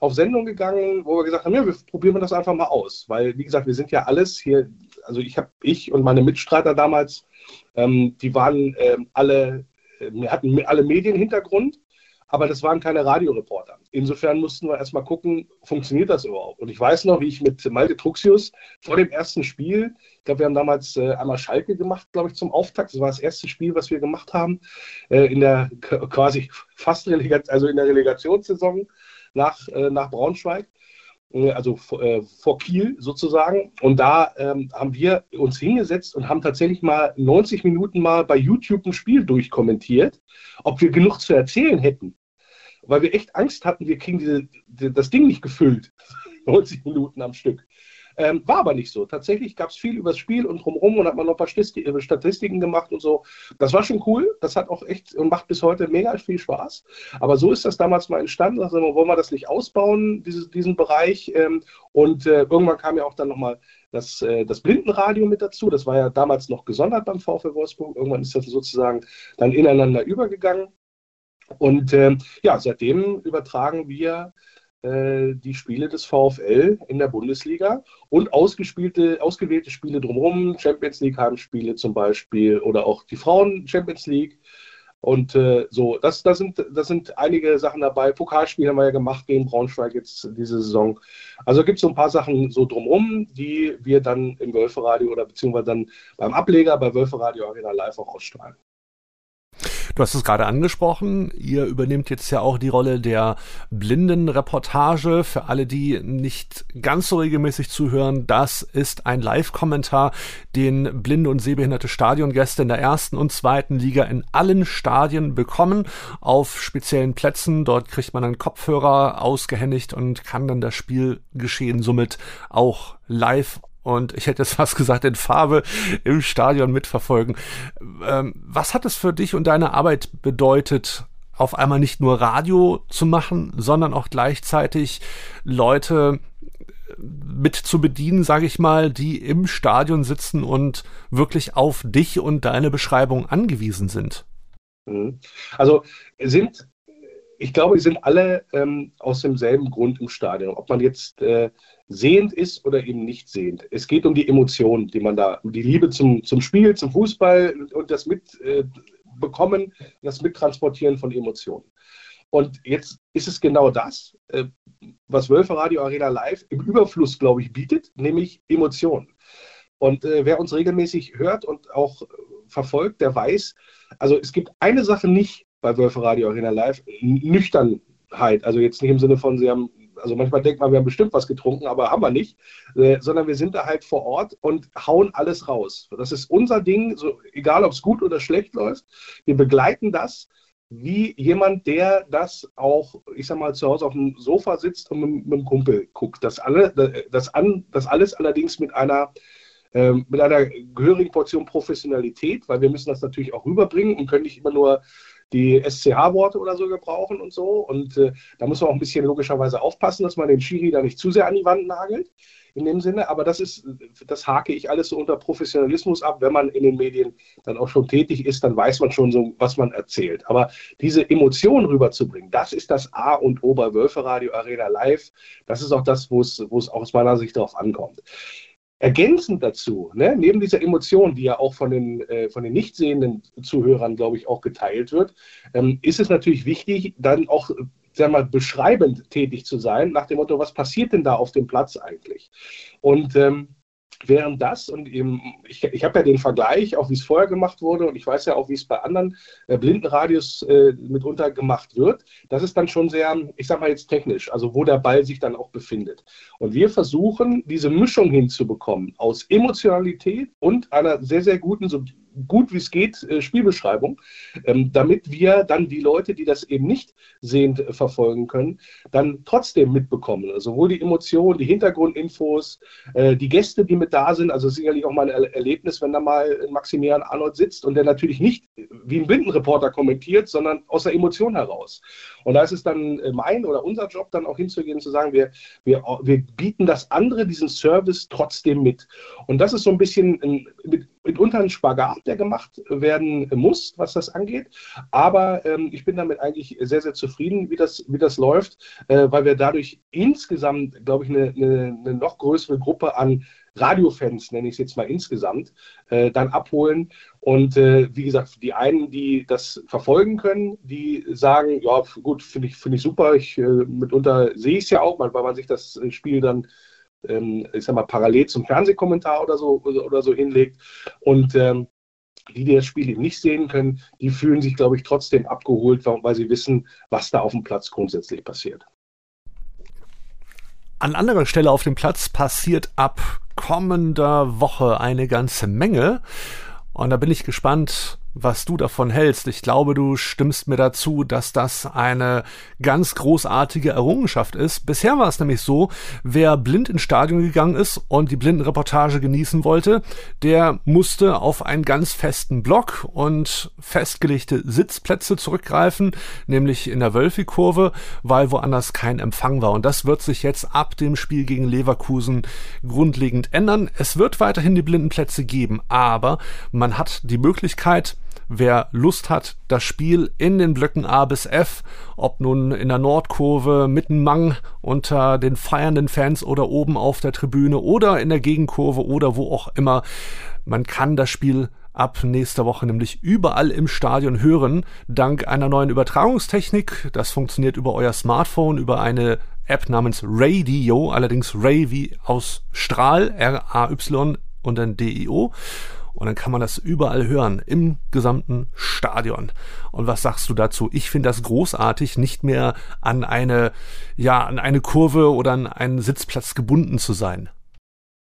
[SPEAKER 3] auf Sendung gegangen, wo wir gesagt haben, ja, wir probieren das einfach mal aus. Weil, wie gesagt, wir sind ja alles hier, also ich habe, ich und meine Mitstreiter damals, ähm, die waren ähm, alle hatten alle Medienhintergrund, aber das waren keine Radioreporter. Insofern mussten wir erstmal gucken, funktioniert das überhaupt? Und ich weiß noch, wie ich mit Malte Truxius vor dem ersten Spiel, ich glaube, wir haben damals äh, einmal Schalke gemacht, glaube ich, zum Auftakt. Das war das erste Spiel, was wir gemacht haben, äh, in der quasi fast Relegation, also in der Relegationssaison nach, äh, nach Braunschweig. Äh, also äh, vor Kiel sozusagen. Und da ähm, haben wir uns hingesetzt und haben tatsächlich mal 90 Minuten mal bei YouTube ein Spiel durchkommentiert, ob wir genug zu erzählen hätten. Weil wir echt Angst hatten, wir kriegen diese, das Ding nicht gefüllt. 90 Minuten am Stück. Ähm, war aber nicht so. Tatsächlich gab es viel über das Spiel und drumherum und hat man noch ein paar äh, Statistiken gemacht und so. Das war schon cool. Das hat auch echt und macht bis heute mega viel Spaß. Aber so ist das damals mal entstanden. Also wollen wir das nicht ausbauen, diese, diesen Bereich. Ähm, und äh, irgendwann kam ja auch dann nochmal das, äh, das Blindenradio mit dazu. Das war ja damals noch gesondert beim VfL Wolfsburg. Irgendwann ist das sozusagen dann ineinander übergegangen. Und ähm, ja, seitdem übertragen wir äh, die Spiele des VfL in der Bundesliga und ausgespielte, ausgewählte Spiele drumherum, Champions League Heimspiele zum Beispiel oder auch die Frauen Champions League. Und äh, so, das, das, sind, das sind einige Sachen dabei. Pokalspiel haben wir ja gemacht gegen Braunschweig jetzt diese Saison. Also gibt es so ein paar Sachen so drumherum, die wir dann im Wölferadio oder beziehungsweise dann beim Ableger bei Wölferadio Arena Live auch ausstrahlen.
[SPEAKER 2] Du hast es gerade angesprochen, ihr übernehmt jetzt ja auch die Rolle der Blindenreportage. Für alle, die nicht ganz so regelmäßig zuhören, das ist ein Live-Kommentar, den blinde und sehbehinderte Stadiongäste in der ersten und zweiten Liga in allen Stadien bekommen, auf speziellen Plätzen. Dort kriegt man einen Kopfhörer ausgehändigt und kann dann das Spielgeschehen somit auch live und ich hätte jetzt fast gesagt in Farbe im Stadion mitverfolgen. Ähm, was hat es für dich und deine Arbeit bedeutet, auf einmal nicht nur Radio zu machen, sondern auch gleichzeitig Leute mit zu bedienen, sage ich mal, die im Stadion sitzen und wirklich auf dich und deine Beschreibung angewiesen sind?
[SPEAKER 3] Mhm. Also sind, ich glaube, wir sind alle ähm, aus demselben Grund im Stadion. Ob man jetzt äh, sehend ist oder eben nicht sehend. Es geht um die Emotionen, die man da, die Liebe zum, zum Spiel, zum Fußball und das Mitbekommen, äh, das Mittransportieren von Emotionen. Und jetzt ist es genau das, äh, was Wölfe Radio Arena Live im Überfluss, glaube ich, bietet, nämlich Emotionen. Und äh, wer uns regelmäßig hört und auch verfolgt, der weiß, also es gibt eine Sache nicht bei Wölfe Radio Arena Live, Nüchternheit. Also jetzt nicht im Sinne von, sie haben also manchmal denkt man, wir haben bestimmt was getrunken, aber haben wir nicht, äh, sondern wir sind da halt vor Ort und hauen alles raus. Das ist unser Ding, so, egal ob es gut oder schlecht läuft. Wir begleiten das wie jemand, der das auch, ich sag mal, zu Hause auf dem Sofa sitzt und mit, mit dem Kumpel guckt. Das, alle, das, an, das alles allerdings mit einer ähm, mit einer gehörigen Portion Professionalität, weil wir müssen das natürlich auch rüberbringen und können nicht immer nur die SCH-Worte oder so gebrauchen und so. Und äh, da muss man auch ein bisschen logischerweise aufpassen, dass man den Schiri da nicht zu sehr an die Wand nagelt. In dem Sinne, aber das ist, das hake ich alles so unter Professionalismus ab. Wenn man in den Medien dann auch schon tätig ist, dann weiß man schon so, was man erzählt. Aber diese Emotionen rüberzubringen, das ist das A und O bei Wölfe Radio Arena Live. Das ist auch das, wo es, wo es aus meiner Sicht darauf ankommt. Ergänzend dazu, ne, neben dieser Emotion, die ja auch von den, äh, von den nicht sehenden Zuhörern, glaube ich, auch geteilt wird, ähm, ist es natürlich wichtig, dann auch sagen wir mal, beschreibend tätig zu sein, nach dem Motto, was passiert denn da auf dem Platz eigentlich? Und ähm, während das und eben, ich, ich habe ja den Vergleich, auch wie es vorher gemacht wurde und ich weiß ja auch, wie es bei anderen äh, Blindenradios äh, mitunter gemacht wird, das ist dann schon sehr, ich sage mal jetzt technisch, also wo der Ball sich dann auch befindet. Und wir versuchen, diese Mischung hinzubekommen aus Emotionalität und einer sehr, sehr guten, so gut wie es geht äh, Spielbeschreibung, ähm, damit wir dann die Leute, die das eben nicht sehend äh, verfolgen können, dann trotzdem mitbekommen. Also sowohl die Emotionen, die Hintergrundinfos, äh, die Gäste, die mit da sind. Also sicherlich auch mal ein Erlebnis, wenn da mal Maximilian Arnold sitzt und der natürlich nicht wie ein Blindenreporter kommentiert, sondern aus der Emotion heraus. Und da ist es dann mein oder unser Job, dann auch hinzugehen und zu sagen, wir, wir, wir bieten das andere, diesen Service trotzdem mit. Und das ist so ein bisschen ein, mit, mitunter ein Spagat, der gemacht werden muss, was das angeht. Aber ähm, ich bin damit eigentlich sehr, sehr zufrieden, wie das, wie das läuft, äh, weil wir dadurch insgesamt, glaube ich, eine, eine, eine noch größere Gruppe an Radiofans, nenne ich es jetzt mal insgesamt, äh, dann abholen. Und äh, wie gesagt, die einen, die das verfolgen können, die sagen, ja, gut, finde ich, find ich super. Ich, äh, mitunter sehe ich es ja auch, weil man sich das Spiel dann ich sag mal, parallel zum Fernsehkommentar oder so, oder so hinlegt. Und ähm, die, die das Spiel eben nicht sehen können, die fühlen sich, glaube ich, trotzdem abgeholt, weil sie wissen, was da auf dem Platz grundsätzlich passiert.
[SPEAKER 2] An anderer Stelle auf dem Platz passiert ab kommender Woche eine ganze Menge. Und da bin ich gespannt, was du davon hältst. Ich glaube, du stimmst mir dazu, dass das eine ganz großartige Errungenschaft ist. Bisher war es nämlich so, wer blind ins Stadion gegangen ist und die Blindenreportage genießen wollte, der musste auf einen ganz festen Block und festgelegte Sitzplätze zurückgreifen, nämlich in der Wölfi-Kurve, weil woanders kein Empfang war. Und das wird sich jetzt ab dem Spiel gegen Leverkusen grundlegend ändern. Es wird weiterhin die Blindenplätze geben, aber man hat die Möglichkeit, wer Lust hat, das Spiel in den Blöcken A bis F, ob nun in der Nordkurve mitten Mang unter den feiernden Fans oder oben auf der Tribüne oder in der Gegenkurve oder wo auch immer, man kann das Spiel ab nächster Woche nämlich überall im Stadion hören, dank einer neuen Übertragungstechnik. Das funktioniert über euer Smartphone, über eine App namens Radio, allerdings Ray wie aus Strahl, R-A-Y und dann D-I-O. Und dann kann man das überall hören, im gesamten Stadion. Und was sagst du dazu? Ich finde das großartig, nicht mehr an eine, ja, an eine Kurve oder an einen Sitzplatz gebunden zu sein.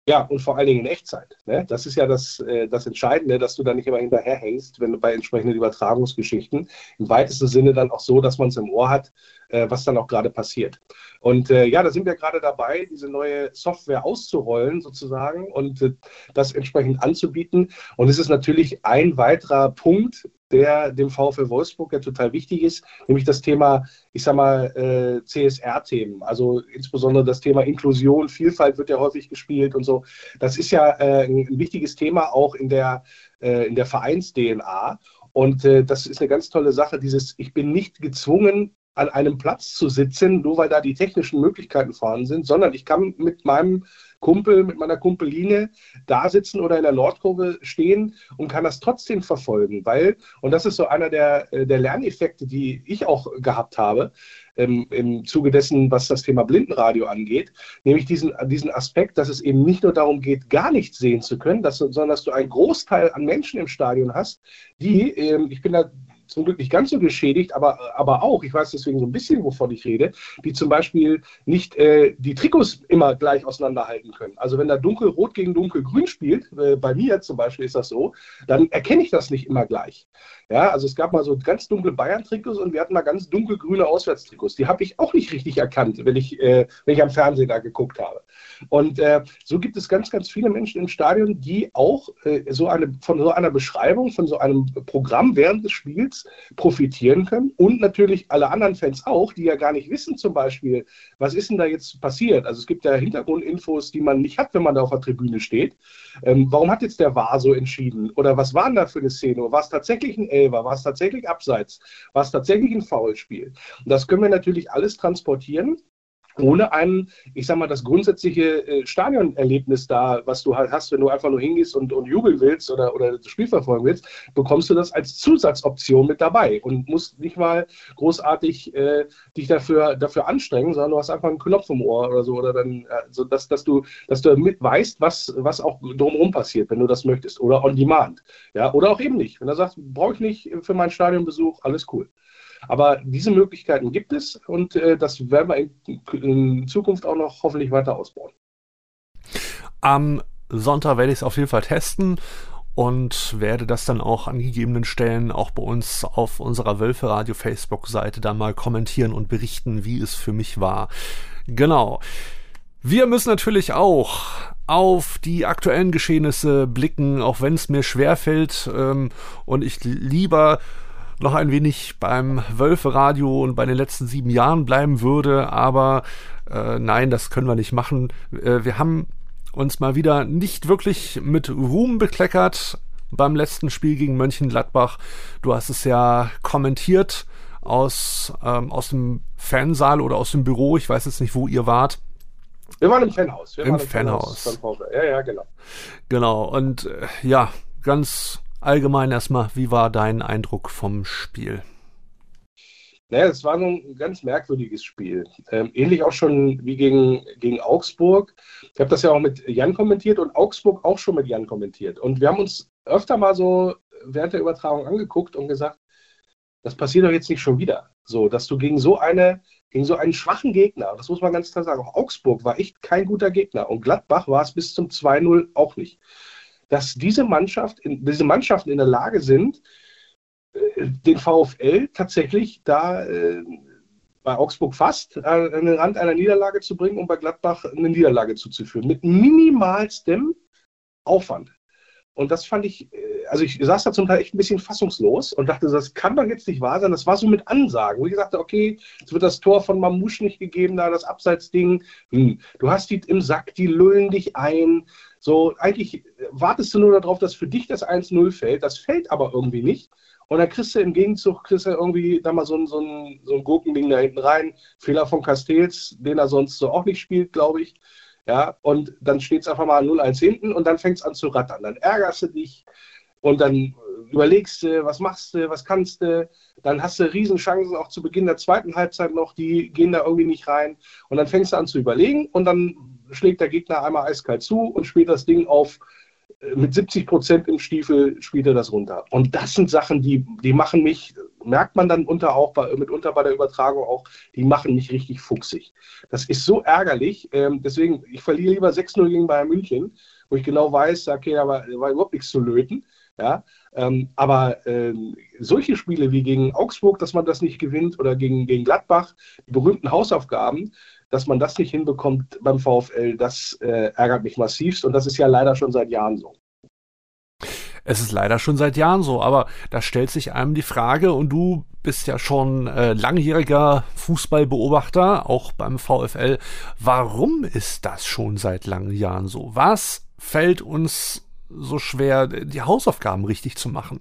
[SPEAKER 3] Ja, und vor allen Dingen in Echtzeit. Ne? Das ist ja das, äh, das Entscheidende, dass du da nicht immer hinterherhängst, wenn du bei entsprechenden Übertragungsgeschichten im weitesten Sinne dann auch so, dass man es im Ohr hat, äh, was dann auch gerade passiert. Und äh, ja, da sind wir gerade dabei, diese neue Software auszurollen sozusagen und äh, das entsprechend anzubieten. Und es ist natürlich ein weiterer Punkt, der dem VfL Wolfsburg ja total wichtig ist, nämlich das Thema, ich sag mal, äh, CSR-Themen. Also insbesondere das Thema Inklusion, Vielfalt wird ja häufig gespielt und so. Das ist ja äh, ein, wichtiges Thema auch in der, äh, in der Vereins-DNA. Und äh, das ist eine ganz tolle Sache, dieses, ich bin nicht gezwungen, an einem Platz zu sitzen, nur weil da die technischen Möglichkeiten vorhanden sind, sondern ich kann mit meinem Kumpel, mit meiner Kumpeline da sitzen oder in der Nordkurve stehen und kann das trotzdem verfolgen, weil, und das ist so einer der, äh, der Lerneffekte, die ich auch gehabt habe, ähm, im Zuge dessen, was das Thema Blindenradio angeht, nämlich diesen, diesen Aspekt, dass es eben nicht nur darum geht, gar nichts sehen zu können, dass, sondern dass du einen Großteil an Menschen im Stadion hast, die, ähm, ich bin da zum Glück nicht ganz so geschädigt, aber, aber auch, ich weiß deswegen so ein bisschen, wovon ich rede, die zum Beispiel nicht äh, die Trikots immer gleich auseinanderhalten können. Also wenn da dunkelrot gegen dunkelgrün spielt, äh, bei mir zum Beispiel ist das so, dann erkenne ich das nicht immer gleich. Ja, also es gab mal so ganz dunkle Bayern-Trikots und wir hatten mal ganz dunkelgrüne Auswärtstrikots. Die habe ich auch nicht richtig erkannt, wenn ich, äh, wenn ich am Fernsehen da geguckt habe. Und äh, so gibt es ganz, ganz viele Menschen im Stadion, die auch äh, so eine, von so einer Beschreibung, von so einem Programm während des Spiels profitieren können. Und natürlich alle anderen Fans auch, die ja gar nicht wissen, zum Beispiel, was ist denn da jetzt passiert? Also es gibt ja Hintergrundinfos, die man nicht hat, wenn man da auf der Tribüne steht. Ähm, warum hat jetzt der VAR so entschieden? Oder was war denn da für eine Szene? War es tatsächlich ein Elfer? War es tatsächlich Abseits? War es tatsächlich ein Foulspiel? Und das können wir natürlich alles transportieren ohne ein, ich sag mal, das grundsätzliche äh, Stadionerlebnis da, was du halt hast, wenn du einfach nur hingehst und, und jubeln willst oder, oder das Spiel verfolgen willst, bekommst du das als Zusatzoption mit dabei und musst nicht mal großartig äh, dich dafür, dafür anstrengen, sondern du hast einfach einen Knopf im Ohr oder so, oder dann, äh, so dass, dass du, dass du mit weißt, was, was auch drumherum passiert, wenn du das möchtest. Oder on demand. Ja, oder auch eben nicht. Wenn du sagst, brauche ich nicht für meinen Stadionbesuch, alles cool. Aber diese Möglichkeiten gibt es und äh, das werden wir in, in, Zukunft auch noch hoffentlich weiter ausbauen.
[SPEAKER 2] Am Sonntag werde ich es auf jeden Fall testen und werde das dann auch an gegebenen Stellen auch bei uns auf unserer Wölfe Radio Facebook Seite dann mal kommentieren und berichten, wie es für mich war. Genau. Wir müssen natürlich auch auf die aktuellen Geschehnisse blicken, auch wenn es mir schwerfällt ähm, und ich lieber noch ein wenig beim Wölfe-Radio und bei den letzten sieben Jahren bleiben würde, aber äh, nein, das können wir nicht machen. Äh, wir haben uns mal wieder nicht wirklich mit Ruhm bekleckert beim letzten Spiel gegen Mönchengladbach. Du hast es ja kommentiert aus, ähm, aus dem Fansaal oder aus dem Büro. Ich weiß jetzt nicht, wo ihr wart.
[SPEAKER 3] Wir waren im Fanhaus. Wir
[SPEAKER 2] Im Fanhaus.
[SPEAKER 3] Fanhaus. Ja, ja, genau.
[SPEAKER 2] Genau. Und äh, ja, ganz allgemein erstmal, wie war dein Eindruck vom Spiel?
[SPEAKER 3] Naja, es war so ein ganz merkwürdiges Spiel. Ähm, ähnlich auch schon wie gegen, gegen Augsburg. Ich habe das ja auch mit Jan kommentiert und Augsburg auch schon mit Jan kommentiert. Und wir haben uns öfter mal so während der Übertragung angeguckt und gesagt, das passiert doch jetzt nicht schon wieder. So, dass du gegen so eine, gegen so einen schwachen Gegner, das muss man ganz klar sagen, auch Augsburg war echt kein guter Gegner und Gladbach war es bis zum 2-0 auch nicht dass diese, Mannschaft, diese Mannschaften in der Lage sind, äh, den VfL tatsächlich da äh, bei Augsburg fast an den Rand einer Niederlage zu bringen und bei Gladbach eine Niederlage zuzuführen. Mit minimalstem Aufwand. Und das fand ich, äh, also ich saß da zum Teil echt ein bisschen fassungslos und dachte, das kann doch jetzt nicht wahr sein. Das war so mit Ansagen, wo ich sagte, okay, jetzt wird das Tor von Mamouche nicht gegeben, da das Abseitsding. Hm, du hast die im Sack, die lullen dich ein. So, eigentlich wartest du nur darauf, dass für dich das 1-0 fällt. Das fällt aber irgendwie nicht. Und dann kriegst du im Gegenzug kriegst du irgendwie da mal so ein, so ein, so ein Gurkending da hinten rein. Fehler von Castells, den er sonst so auch nicht spielt, glaube ich. Ja, und dann steht es einfach mal 0-1 hinten und dann fängt es an zu rattern. Dann ärgerst du dich. und dann überlegst du, was machst du, was kannst du, dann hast du Riesenchancen auch zu Beginn der zweiten Halbzeit noch, die gehen da irgendwie nicht rein und dann fängst du an zu überlegen und dann schlägt der Gegner einmal eiskalt zu und spielt das Ding auf mit 70 Prozent im Stiefel spielt er das runter. Und das sind Sachen, die, die machen mich, merkt man dann unter auch bei, mitunter bei der Übertragung auch, die machen mich richtig fuchsig. Das ist so ärgerlich. Ähm, deswegen, ich verliere lieber 6-0 gegen Bayern München, wo ich genau weiß, okay, aber war überhaupt nichts zu löten. Ja, ähm, aber äh, solche Spiele wie gegen Augsburg, dass man das nicht gewinnt, oder gegen, gegen Gladbach, die berühmten Hausaufgaben, dass man das nicht hinbekommt beim VfL, das äh, ärgert mich massivst und das ist ja leider schon seit Jahren so.
[SPEAKER 2] Es ist leider schon seit Jahren so, aber da stellt sich einem die Frage, und du bist ja schon äh, langjähriger Fußballbeobachter, auch beim VfL, warum ist das schon seit langen Jahren so? Was fällt uns so schwer, die Hausaufgaben richtig zu machen?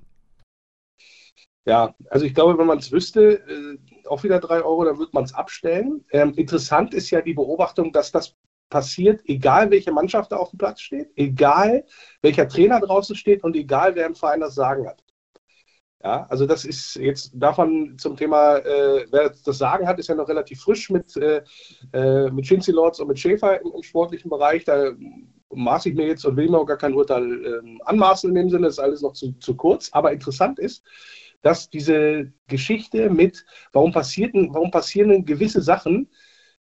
[SPEAKER 3] Ja, also ich glaube, wenn man es wüsste, äh, auch wieder drei Euro, dann würde man es abstellen. Ähm, interessant ist ja die Beobachtung, dass das passiert, egal welche Mannschaft da auf dem Platz steht, egal welcher Trainer draußen steht und egal wer im Verein das Sagen hat. Ja, also das ist jetzt davon zum Thema, äh, wer das Sagen hat, ist ja noch relativ frisch mit, äh, äh mit Shinzi Lords und mit Schäfer im, im sportlichen Bereich. Da maße ich mir jetzt und will mir auch gar kein Urteil äh, anmaßen in dem Sinne, das ist alles noch zu, zu kurz. Aber interessant ist, dass diese Geschichte mit, warum, passierten, warum passieren gewisse Sachen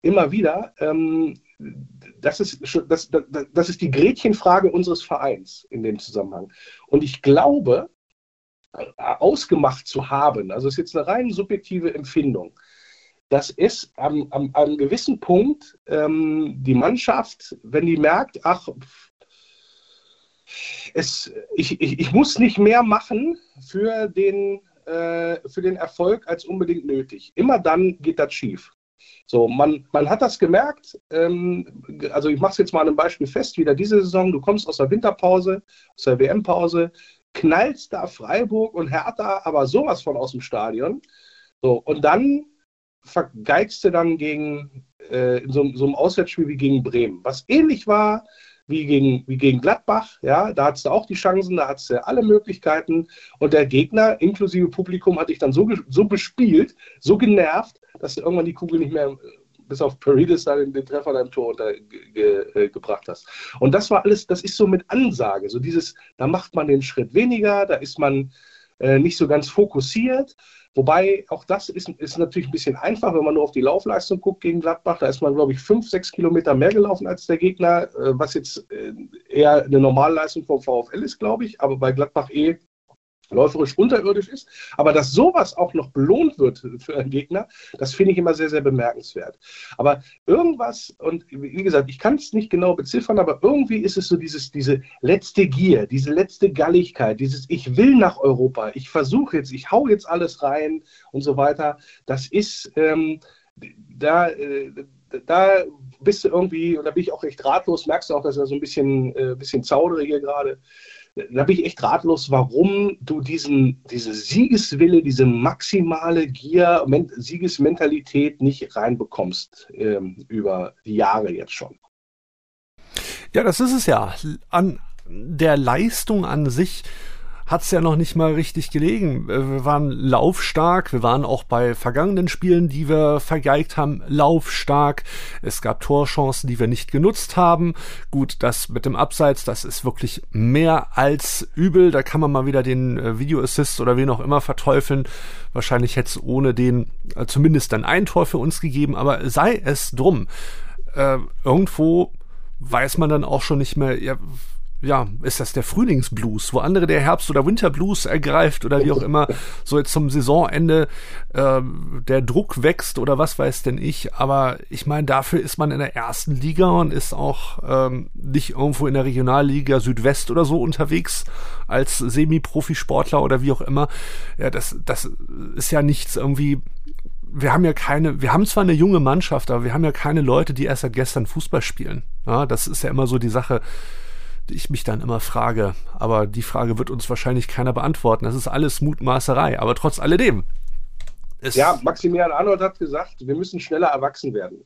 [SPEAKER 3] immer wieder, ähm, das, ist, das, das, das ist die Gretchenfrage unseres Vereins in dem Zusammenhang. Und ich glaube, äh, ausgemacht zu haben, also ist jetzt eine rein subjektive Empfindung, dass es am, am, am gewissen Punkt ähm, die Mannschaft, wenn die merkt, ach, es, ich, ich, ich muss nicht mehr machen für den, äh, für den Erfolg als unbedingt nötig. Immer dann geht das schief. So, man, man hat das gemerkt, ähm, also ich mache es jetzt mal an einem Beispiel fest, wieder diese Saison, du kommst aus der Winterpause, aus der WM-Pause, knallst da Freiburg und Hertha aber sowas von aus dem Stadion. So, und dann vergeigst du dann gegen äh, in so, so, einem Auswärtsspiel wie gegen Bremen, was ähnlich war wie gegen, wie gegen Gladbach. Ja, da hattest du auch die Chancen, da hattest du alle Möglichkeiten und der Gegner, inklusive Publikum, hat dich dann so, so bespielt, so genervt, dass du irgendwann die Kugel nicht mehr bis auf Paredes da den, Treffer deinem Tor untergebracht äh, hast. Und das war alles, das ist so mit Ansage, so dieses, da macht man den Schritt weniger, da ist man äh, nicht so ganz fokussiert. Wobei auch das ist, ist natürlich ein bisschen einfach, wenn man nur auf die Laufleistung guckt gegen Gladbach. Da ist man, glaube ich, fünf, sechs Kilometer mehr gelaufen als der Gegner, äh, was jetzt äh, eher eine Normalleistung vom VfL ist, glaube ich. Aber bei Gladbach eh läuferisch unterirdisch ist, aber dass sowas auch noch belohnt wird für einen Gegner, das finde ich immer sehr, sehr bemerkenswert. Aber irgendwas, und wie gesagt, ich kann es nicht genau beziffern, aber irgendwie ist es so dieses, diese letzte Gier, diese letzte Galligkeit, dieses Ich will nach Europa, ich versuche jetzt, ich hau jetzt alles rein und so weiter, das ist ähm, da, äh, da bist du irgendwie, und da bin ich auch recht ratlos, merkst du auch, dass er so ein bisschen, äh, bisschen zaudere hier gerade da bin ich echt ratlos, warum du diesen, diese Siegeswille, diese maximale Gier, Siegesmentalität nicht reinbekommst ähm, über die Jahre jetzt schon.
[SPEAKER 2] Ja, das ist es ja. An der Leistung an sich hat es ja noch nicht mal richtig gelegen. Äh, wir waren laufstark, wir waren auch bei vergangenen Spielen, die wir vergeigt haben, laufstark. Es gab Torchancen, die wir nicht genutzt haben. Gut, das mit dem Abseits, das ist wirklich mehr als übel. Da kann man mal wieder den äh, Videoassist oder wen auch immer verteufeln. Wahrscheinlich hätte es ohne den äh, zumindest dann ein Tor für uns gegeben, aber sei es drum. Äh, irgendwo weiß man dann auch schon nicht mehr, ja, ja, ist das der Frühlingsblues, wo andere der Herbst- oder Winterblues ergreift oder wie auch immer, so jetzt zum Saisonende äh, der Druck wächst oder was weiß denn ich. Aber ich meine, dafür ist man in der ersten Liga und ist auch ähm, nicht irgendwo in der Regionalliga Südwest oder so unterwegs als Semi-Profisportler oder wie auch immer. Ja, das, das ist ja nichts irgendwie wir haben ja keine, wir haben zwar eine junge Mannschaft, aber wir haben ja keine Leute, die erst seit gestern Fußball spielen. Ja, das ist ja immer so die Sache ich mich dann immer frage. Aber die Frage wird uns wahrscheinlich keiner beantworten. Das ist alles Mutmaßerei. Aber trotz alledem.
[SPEAKER 3] ja, Maximilian Arnold hat gesagt, wir müssen schneller erwachsen werden.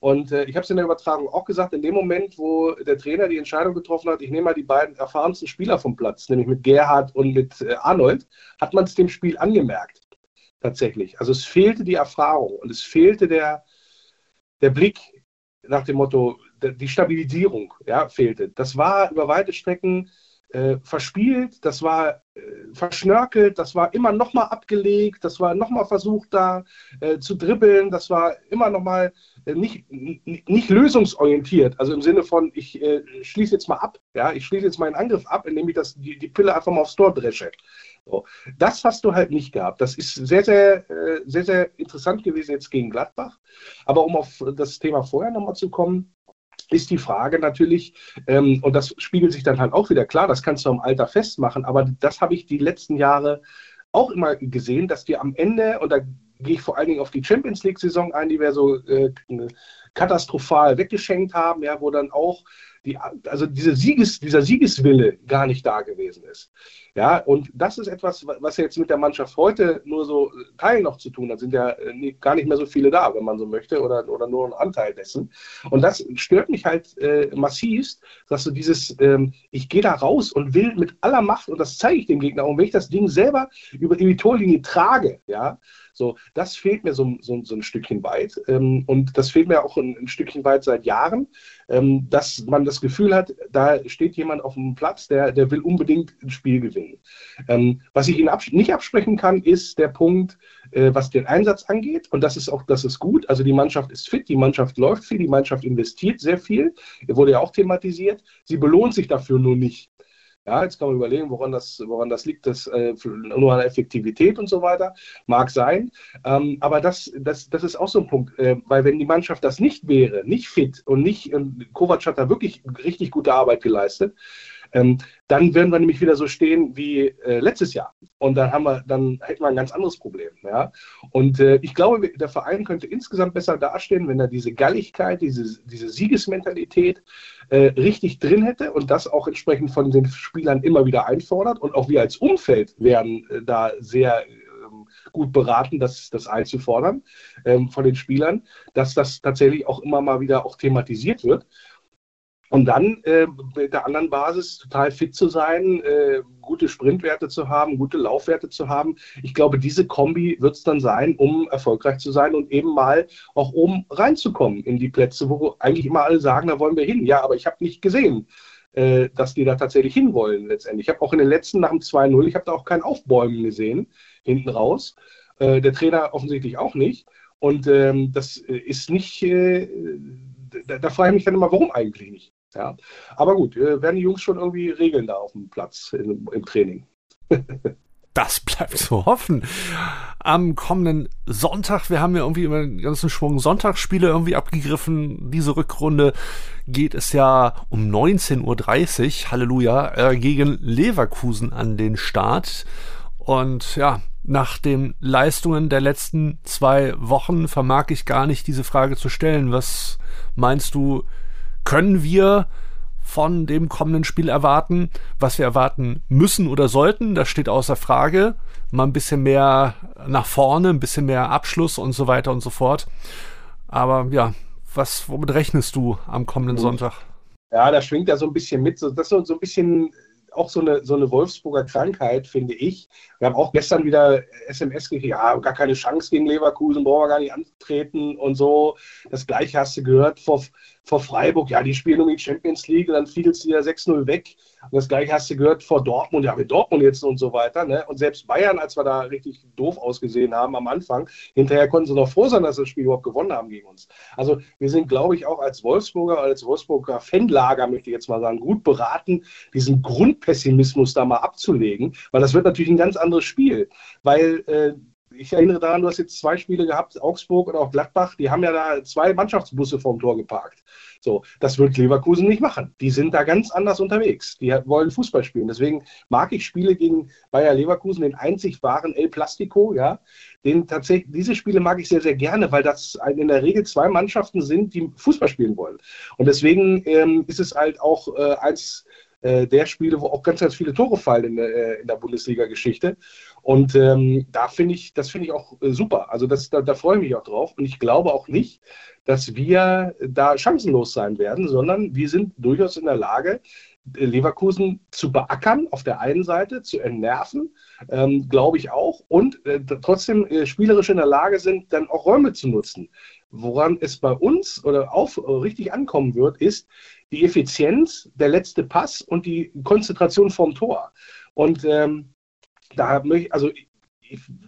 [SPEAKER 3] Und äh, ich habe es in der Übertragung auch gesagt, in dem Moment, wo der Trainer die Entscheidung getroffen hat, ich nehme mal die beiden erfahrensten Spieler vom Platz, nämlich mit Gerhard und mit äh, Arnold, hat man es dem Spiel angemerkt. Tatsächlich. Also es fehlte die Erfahrung und es fehlte der, der Blick nach dem Motto, die Stabilisierung ja, fehlte. Das war über weite Strecken äh, verspielt, das war äh, verschnörkelt, das war immer nochmal abgelegt, das war nochmal versucht da äh, zu dribbeln, das war immer nochmal äh, nicht, nicht lösungsorientiert, also im Sinne von, ich äh, schließe jetzt mal ab, ja, ich schließe jetzt meinen Angriff ab, indem ich das, die, die Pille einfach mal aufs Tor dresche. So. Das hast du halt nicht gehabt. Das ist sehr, sehr, äh, sehr, sehr interessant gewesen jetzt gegen Gladbach. Aber um auf das Thema vorher nochmal zu kommen, ist die Frage natürlich, ähm, und das spiegelt sich dann halt auch wieder klar, das kannst du am Alter festmachen, aber das habe ich die letzten Jahre auch immer gesehen, dass wir am Ende, und da gehe ich vor allen Dingen auf die Champions League-Saison ein, die wir so äh, katastrophal weggeschenkt haben, ja, wo dann auch die, also diese Sieges, dieser Siegeswille gar nicht da gewesen ist. Ja, und das ist etwas, was jetzt mit der Mannschaft heute nur so Teil noch zu tun hat. Sind ja äh, gar nicht mehr so viele da, wenn man so möchte, oder, oder nur ein Anteil dessen. Und das stört mich halt äh, massivst, dass du dieses, ähm, ich gehe da raus und will mit aller Macht, und das zeige ich dem Gegner, und wenn ich das Ding selber über die Torlinie trage, ja, so, das fehlt mir so, so, so ein Stückchen weit. Ähm, und das fehlt mir auch ein, ein Stückchen weit seit Jahren, ähm, dass man das Gefühl hat, da steht jemand auf dem Platz, der, der will unbedingt ein Spiel gewinnen. Ähm, was ich Ihnen abs nicht absprechen kann, ist der Punkt, äh, was den Einsatz angeht. Und das ist auch, das ist gut. Also die Mannschaft ist fit, die Mannschaft läuft viel, die Mannschaft investiert sehr viel. Wurde ja auch thematisiert. Sie belohnt sich dafür nur nicht. Ja, jetzt kann man überlegen, woran das, woran das liegt, das äh, nur an Effektivität und so weiter. Mag sein. Ähm, aber das, das, das ist auch so ein Punkt, äh, weil wenn die Mannschaft das nicht wäre, nicht fit und nicht, äh, Kovac hat da wirklich richtig gute Arbeit geleistet, ähm, dann würden wir nämlich wieder so stehen wie äh, letztes Jahr. Und dann haben wir, dann hätten wir ein ganz anderes Problem. Ja? Und äh, ich glaube, der Verein könnte insgesamt besser dastehen, wenn er diese Galligkeit, diese, diese Siegesmentalität äh, richtig drin hätte und das auch entsprechend von den Spielern immer wieder einfordert. Und auch wir als Umfeld werden äh, da sehr ähm, gut beraten, das, das einzufordern ähm, von den Spielern, dass das tatsächlich auch immer mal wieder auch thematisiert wird. Und dann äh, mit der anderen Basis total fit zu sein, äh, gute Sprintwerte zu haben, gute Laufwerte zu haben. Ich glaube, diese Kombi wird es dann sein, um erfolgreich zu sein und eben mal auch oben reinzukommen in die Plätze, wo eigentlich immer alle sagen, da wollen wir hin. Ja, aber ich habe nicht gesehen, äh, dass die da tatsächlich hinwollen letztendlich. Ich habe auch in den letzten nach dem 2-0, ich habe da auch kein Aufbäumen gesehen, hinten raus. Äh, der Trainer offensichtlich auch nicht. Und ähm, das ist nicht, äh, da, da frage ich mich dann immer, warum eigentlich nicht? Ja. Aber gut, äh, werden die Jungs schon irgendwie regeln da auf dem Platz in, im Training.
[SPEAKER 2] das bleibt zu hoffen. Am kommenden Sonntag, wir haben ja irgendwie immer einen ganzen Schwung Sonntagsspiele irgendwie abgegriffen. Diese Rückrunde geht es ja um 19.30 Uhr, Halleluja, äh, gegen Leverkusen an den Start. Und ja, nach den Leistungen der letzten zwei Wochen vermag ich gar nicht diese Frage zu stellen. Was meinst du, können wir von dem kommenden Spiel erwarten, was wir erwarten müssen oder sollten, das steht außer Frage. Mal ein bisschen mehr nach vorne, ein bisschen mehr Abschluss und so weiter und so fort. Aber ja, was, womit rechnest du am kommenden Sonntag?
[SPEAKER 3] Ja, da schwingt ja so ein bisschen mit. das ist so, so ein bisschen auch so eine, so eine Wolfsburger Krankheit, finde ich. Wir haben auch gestern wieder SMS gekriegt, ja, gar keine Chance gegen Leverkusen, brauchen wir gar nicht antreten und so. Das gleiche hast du gehört vor, vor Freiburg, ja, die spielen um die Champions League und dann fiel es wieder 6-0 weg. Und das gleiche hast du gehört vor Dortmund, ja, mit Dortmund jetzt und so weiter. Ne? Und selbst Bayern, als wir da richtig doof ausgesehen haben am Anfang, hinterher konnten sie noch froh sein, dass sie das Spiel überhaupt gewonnen haben gegen uns. Also wir sind, glaube ich, auch als Wolfsburger, als Wolfsburger Fanlager, möchte ich jetzt mal sagen, gut beraten, diesen Grundpessimismus da mal abzulegen, weil das wird natürlich ein ganz anderes Spiel. Weil äh, ich erinnere daran, du hast jetzt zwei Spiele gehabt, Augsburg und auch Gladbach, die haben ja da zwei Mannschaftsbusse vorm Tor geparkt. So, das wird Leverkusen nicht machen. Die sind da ganz anders unterwegs. Die wollen Fußball spielen. Deswegen mag ich Spiele gegen Bayer Leverkusen, den einzig wahren El Plastico, ja. Den tatsächlich, diese Spiele mag ich sehr, sehr gerne, weil das in der Regel zwei Mannschaften sind, die Fußball spielen wollen. Und deswegen ähm, ist es halt auch äh, als äh, der Spiele, wo auch ganz, ganz viele Tore fallen in, äh, in der Bundesliga-Geschichte. Und ähm, da finde ich, das finde ich auch äh, super. Also das, da, da freue ich mich auch drauf. Und ich glaube auch nicht, dass wir da chancenlos sein werden, sondern wir sind durchaus in der Lage, Leverkusen zu beackern, auf der einen Seite, zu entnerven, ähm, glaube ich auch, und äh, trotzdem äh, spielerisch in der Lage sind, dann auch Räume zu nutzen. Woran es bei uns oder auf äh, richtig ankommen wird, ist die Effizienz, der letzte Pass und die Konzentration vom Tor. Und ähm, da möchte also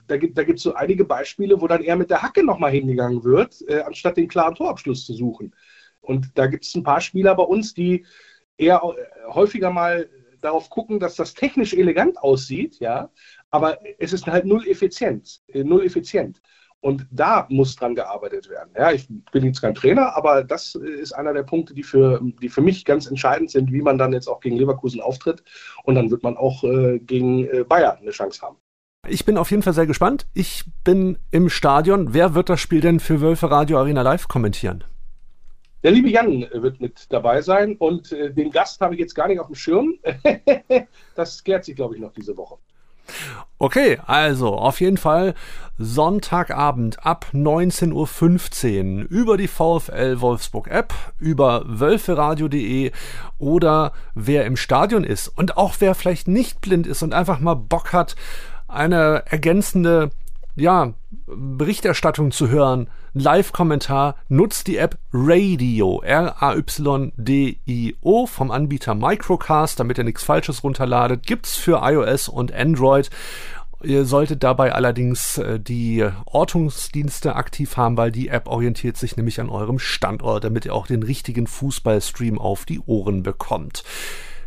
[SPEAKER 3] da gibt es da so einige Beispiele, wo dann eher mit der Hacke nochmal hingegangen wird, äh, anstatt den klaren Torabschluss zu suchen. Und da gibt es ein paar Spieler bei uns, die eher äh, häufiger mal darauf gucken, dass das technisch elegant aussieht, ja, aber es ist halt null effizient, äh, null effizient. Und da muss dran gearbeitet werden. Ja, ich bin jetzt kein Trainer, aber das ist einer der Punkte, die für, die für mich ganz entscheidend sind, wie man dann jetzt auch gegen Leverkusen auftritt. Und dann wird man auch äh, gegen äh, Bayern eine Chance haben.
[SPEAKER 2] Ich bin auf jeden Fall sehr gespannt. Ich bin im Stadion. Wer wird das Spiel denn für Wölfe Radio Arena Live kommentieren?
[SPEAKER 3] Der liebe Jan wird mit dabei sein und äh, den Gast habe ich jetzt gar nicht auf dem Schirm. das klärt sich, glaube ich, noch diese Woche.
[SPEAKER 2] Okay, also auf jeden Fall Sonntagabend ab 19.15 Uhr über die VfL Wolfsburg App, über wölferadio.de oder wer im Stadion ist und auch wer vielleicht nicht blind ist und einfach mal Bock hat, eine ergänzende ja, Berichterstattung zu hören, Live-Kommentar, nutzt die App Radio, R-A-Y-D-I-O vom Anbieter Microcast, damit ihr nichts Falsches runterladet. Gibt's für iOS und Android. Ihr solltet dabei allerdings äh, die Ortungsdienste aktiv haben, weil die App orientiert sich nämlich an eurem Standort, damit ihr auch den richtigen Fußballstream auf die Ohren bekommt.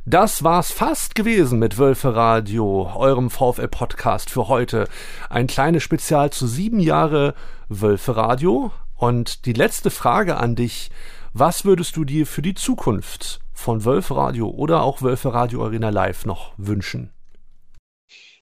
[SPEAKER 2] Das war's fast gewesen mit Wölfe Radio, eurem VfL Podcast für heute. Ein kleines Spezial zu sieben Jahre Wölfe Radio. Und die letzte Frage an dich. Was würdest du dir für die Zukunft von Wölfe Radio oder auch Wölfe Radio Arena Live noch wünschen?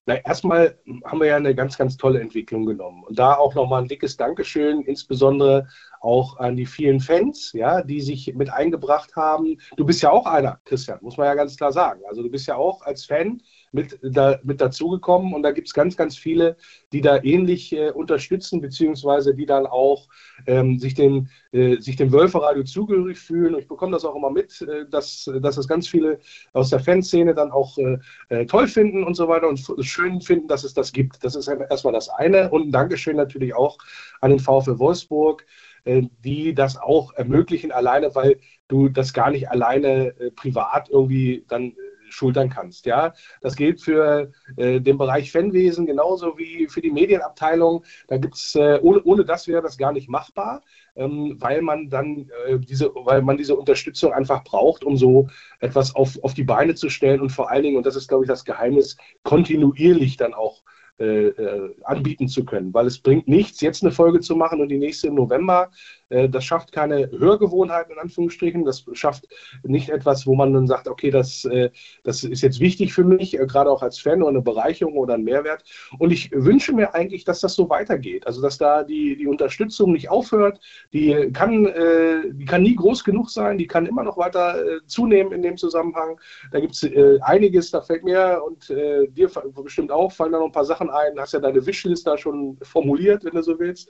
[SPEAKER 3] Na, erstmal haben wir ja eine ganz, ganz tolle Entwicklung genommen. Und da auch nochmal ein dickes Dankeschön, insbesondere auch an die vielen Fans, ja, die sich mit eingebracht haben. Du bist ja auch einer, Christian, muss man ja ganz klar sagen. Also du bist ja auch als Fan mit, da, mit dazugekommen und da gibt es ganz, ganz viele, die da ähnlich äh, unterstützen, beziehungsweise die dann auch ähm, sich, dem, äh, sich dem Wölferradio zugehörig fühlen. Und ich bekomme das auch immer mit, äh, dass, dass das ganz viele aus der Fanszene dann auch äh, äh, toll finden und so weiter und schön finden, dass es das gibt. Das ist erstmal das eine. Und ein Dankeschön natürlich auch an den VfL Wolfsburg die das auch ermöglichen, alleine weil du das gar nicht alleine äh, privat irgendwie dann äh, schultern kannst. Ja, das gilt für äh, den Bereich Fanwesen genauso wie für die Medienabteilung. Da gibt es äh, ohne, ohne das wäre das gar nicht machbar, ähm, weil man dann äh, diese, weil man diese Unterstützung einfach braucht, um so etwas auf, auf die Beine zu stellen und vor allen Dingen, und das ist glaube ich das Geheimnis, kontinuierlich dann auch äh, äh, anbieten zu können. Weil es bringt nichts, jetzt eine Folge zu machen und die nächste im November. Äh, das schafft keine Hörgewohnheiten in Anführungsstrichen. Das schafft nicht etwas, wo man dann sagt, okay, das, äh, das ist jetzt wichtig für mich, äh, gerade auch als Fan oder eine Bereicherung oder ein Mehrwert. Und ich wünsche mir eigentlich, dass das so weitergeht. Also dass da die, die Unterstützung nicht aufhört. Die kann, die kann nie groß genug sein, die kann immer noch weiter zunehmen in dem Zusammenhang. Da gibt es einiges, da fällt mir und dir bestimmt auch, fallen da noch ein paar Sachen ein, hast ja deine Wishlist da schon formuliert, wenn du so willst.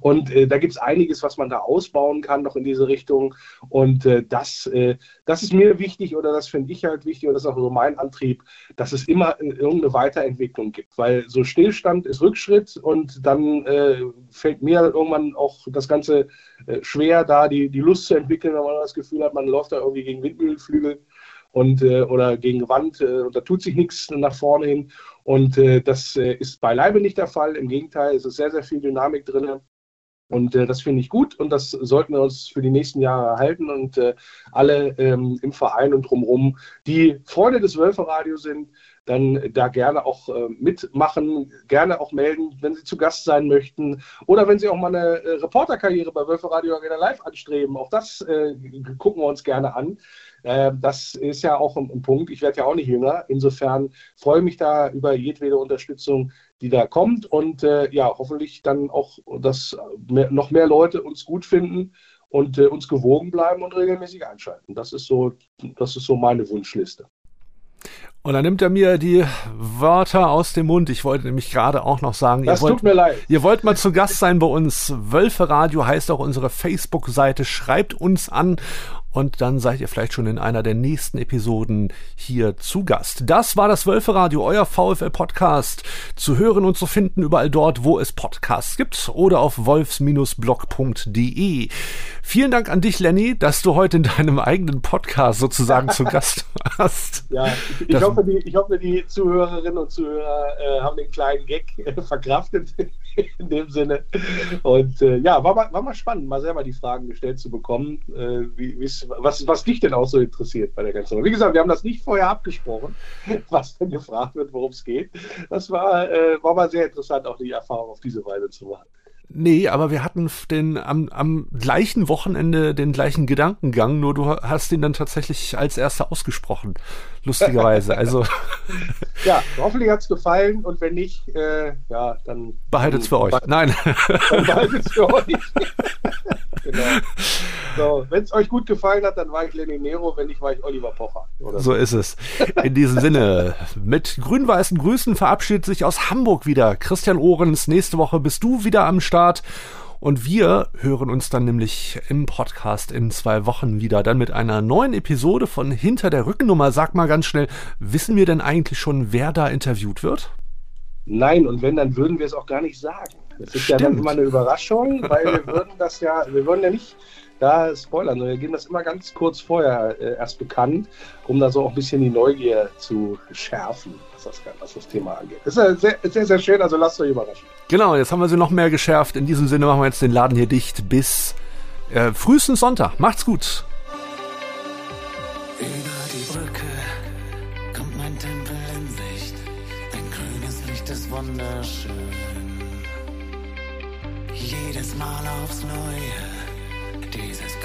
[SPEAKER 3] Und da gibt es einiges, was man da ausbauen kann, noch in diese Richtung. Und äh, das, äh, das ist mir wichtig oder das finde ich halt wichtig und das ist auch so mein Antrieb, dass es immer irgendeine Weiterentwicklung gibt. Weil so Stillstand ist Rückschritt und dann äh, fällt mir irgendwann auch das Ganze äh, schwer, da die, die Lust zu entwickeln, wenn man das Gefühl hat, man läuft da irgendwie gegen Windmühlenflügel und äh, oder gegen Wand äh, und da tut sich nichts nach vorne hin. Und äh, das äh, ist beileibe nicht der Fall. Im Gegenteil, es ist sehr, sehr viel Dynamik drin. Und äh, das finde ich gut und das sollten wir uns für die nächsten Jahre erhalten und äh, alle ähm, im Verein und drumherum, die Freunde des Wölferradios sind, dann da gerne auch äh, mitmachen, gerne auch melden, wenn Sie zu Gast sein möchten oder wenn Sie auch mal eine äh, Reporterkarriere bei Wölferradio Arena Live anstreben. Auch das äh, gucken wir uns gerne an. Äh, das ist ja auch ein, ein Punkt. Ich werde ja auch nicht jünger. Insofern freue ich mich da über jedwede Unterstützung, die da kommt und äh, ja, hoffentlich dann auch, dass mehr, noch mehr Leute uns gut finden und äh, uns gewogen bleiben und regelmäßig einschalten. Das ist so, das ist so meine Wunschliste.
[SPEAKER 2] Und dann nimmt er mir die Wörter aus dem Mund. Ich wollte nämlich gerade auch noch sagen,
[SPEAKER 3] Das
[SPEAKER 2] ihr wollt,
[SPEAKER 3] tut mir leid.
[SPEAKER 2] ihr wollt mal zu Gast sein bei uns. Wölfe Radio heißt auch unsere Facebook-Seite. Schreibt uns an und dann seid ihr vielleicht schon in einer der nächsten Episoden hier zu Gast. Das war das Wölfe Radio, euer VfL Podcast. Zu hören und zu finden überall dort, wo es Podcasts gibt oder auf wolfs-blog.de. Vielen Dank an dich, Lenny, dass du heute in deinem eigenen Podcast sozusagen zu Gast warst.
[SPEAKER 3] Ja, ich, ich, hoffe, die, ich hoffe, die Zuhörerinnen und Zuhörer äh, haben den kleinen Gag äh, verkraftet in dem Sinne. Und äh, ja, war mal, war mal spannend, mal selber die Fragen gestellt zu bekommen, äh, wie, was, was dich denn auch so interessiert bei der ganzen Sache. Wie gesagt, wir haben das nicht vorher abgesprochen, was denn gefragt wird, worum es geht. Das war, äh, war mal sehr interessant, auch die Erfahrung auf diese Weise zu machen.
[SPEAKER 2] Nee, aber wir hatten den am, am gleichen Wochenende den gleichen Gedankengang, nur du hast ihn dann tatsächlich als erster ausgesprochen. Lustigerweise. Also
[SPEAKER 3] Ja, hoffentlich hat es gefallen und wenn nicht, äh, ja, dann.
[SPEAKER 2] behaltet's für euch. Nein.
[SPEAKER 3] Dann behaltet's für euch. genau. So, wenn es euch gut gefallen hat, dann war ich Lenny Nero, wenn nicht, war ich Oliver Pocher. Oder
[SPEAKER 2] So ist es. In diesem Sinne, mit grün-weißen Grüßen verabschiedet sich aus Hamburg wieder Christian Ohrens. Nächste Woche bist du wieder am Start. Und wir hören uns dann nämlich im Podcast in zwei Wochen wieder. Dann mit einer neuen Episode von Hinter der Rückennummer. Sag mal ganz schnell, wissen wir denn eigentlich schon, wer da interviewt wird?
[SPEAKER 3] Nein, und wenn, dann würden wir es auch gar nicht sagen. Das ist ja dann
[SPEAKER 2] Stimmt.
[SPEAKER 3] immer eine Überraschung, weil wir würden das ja, wir würden ja nicht da spoilern, sondern wir geben das immer ganz kurz vorher äh, erst bekannt, um da so auch ein bisschen die Neugier zu schärfen, was das, was das Thema angeht. Das ist ja sehr, sehr, sehr schön, also lasst euch überraschen.
[SPEAKER 2] Genau, jetzt haben wir sie noch mehr geschärft. In diesem Sinne machen wir jetzt den Laden hier dicht bis äh, frühestens Sonntag. Macht's gut.
[SPEAKER 4] Über die Brücke kommt mein Tempel in Sicht. Dein grünes Licht ist wunderschön. Jedes Mal aufs Neue,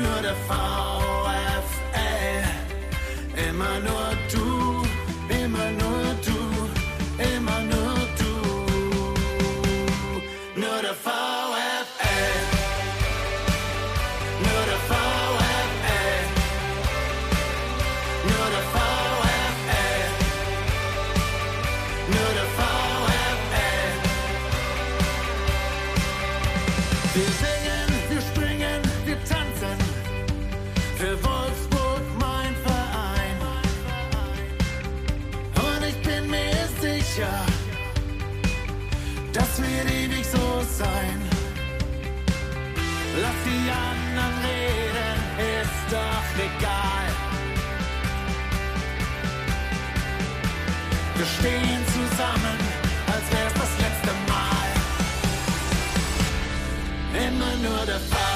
[SPEAKER 4] Nur der VfL. Immer nur du. sein. Lass die anderen reden, ist doch egal. Wir stehen zusammen, als wär's das letzte Mal. Immer nur der Fall.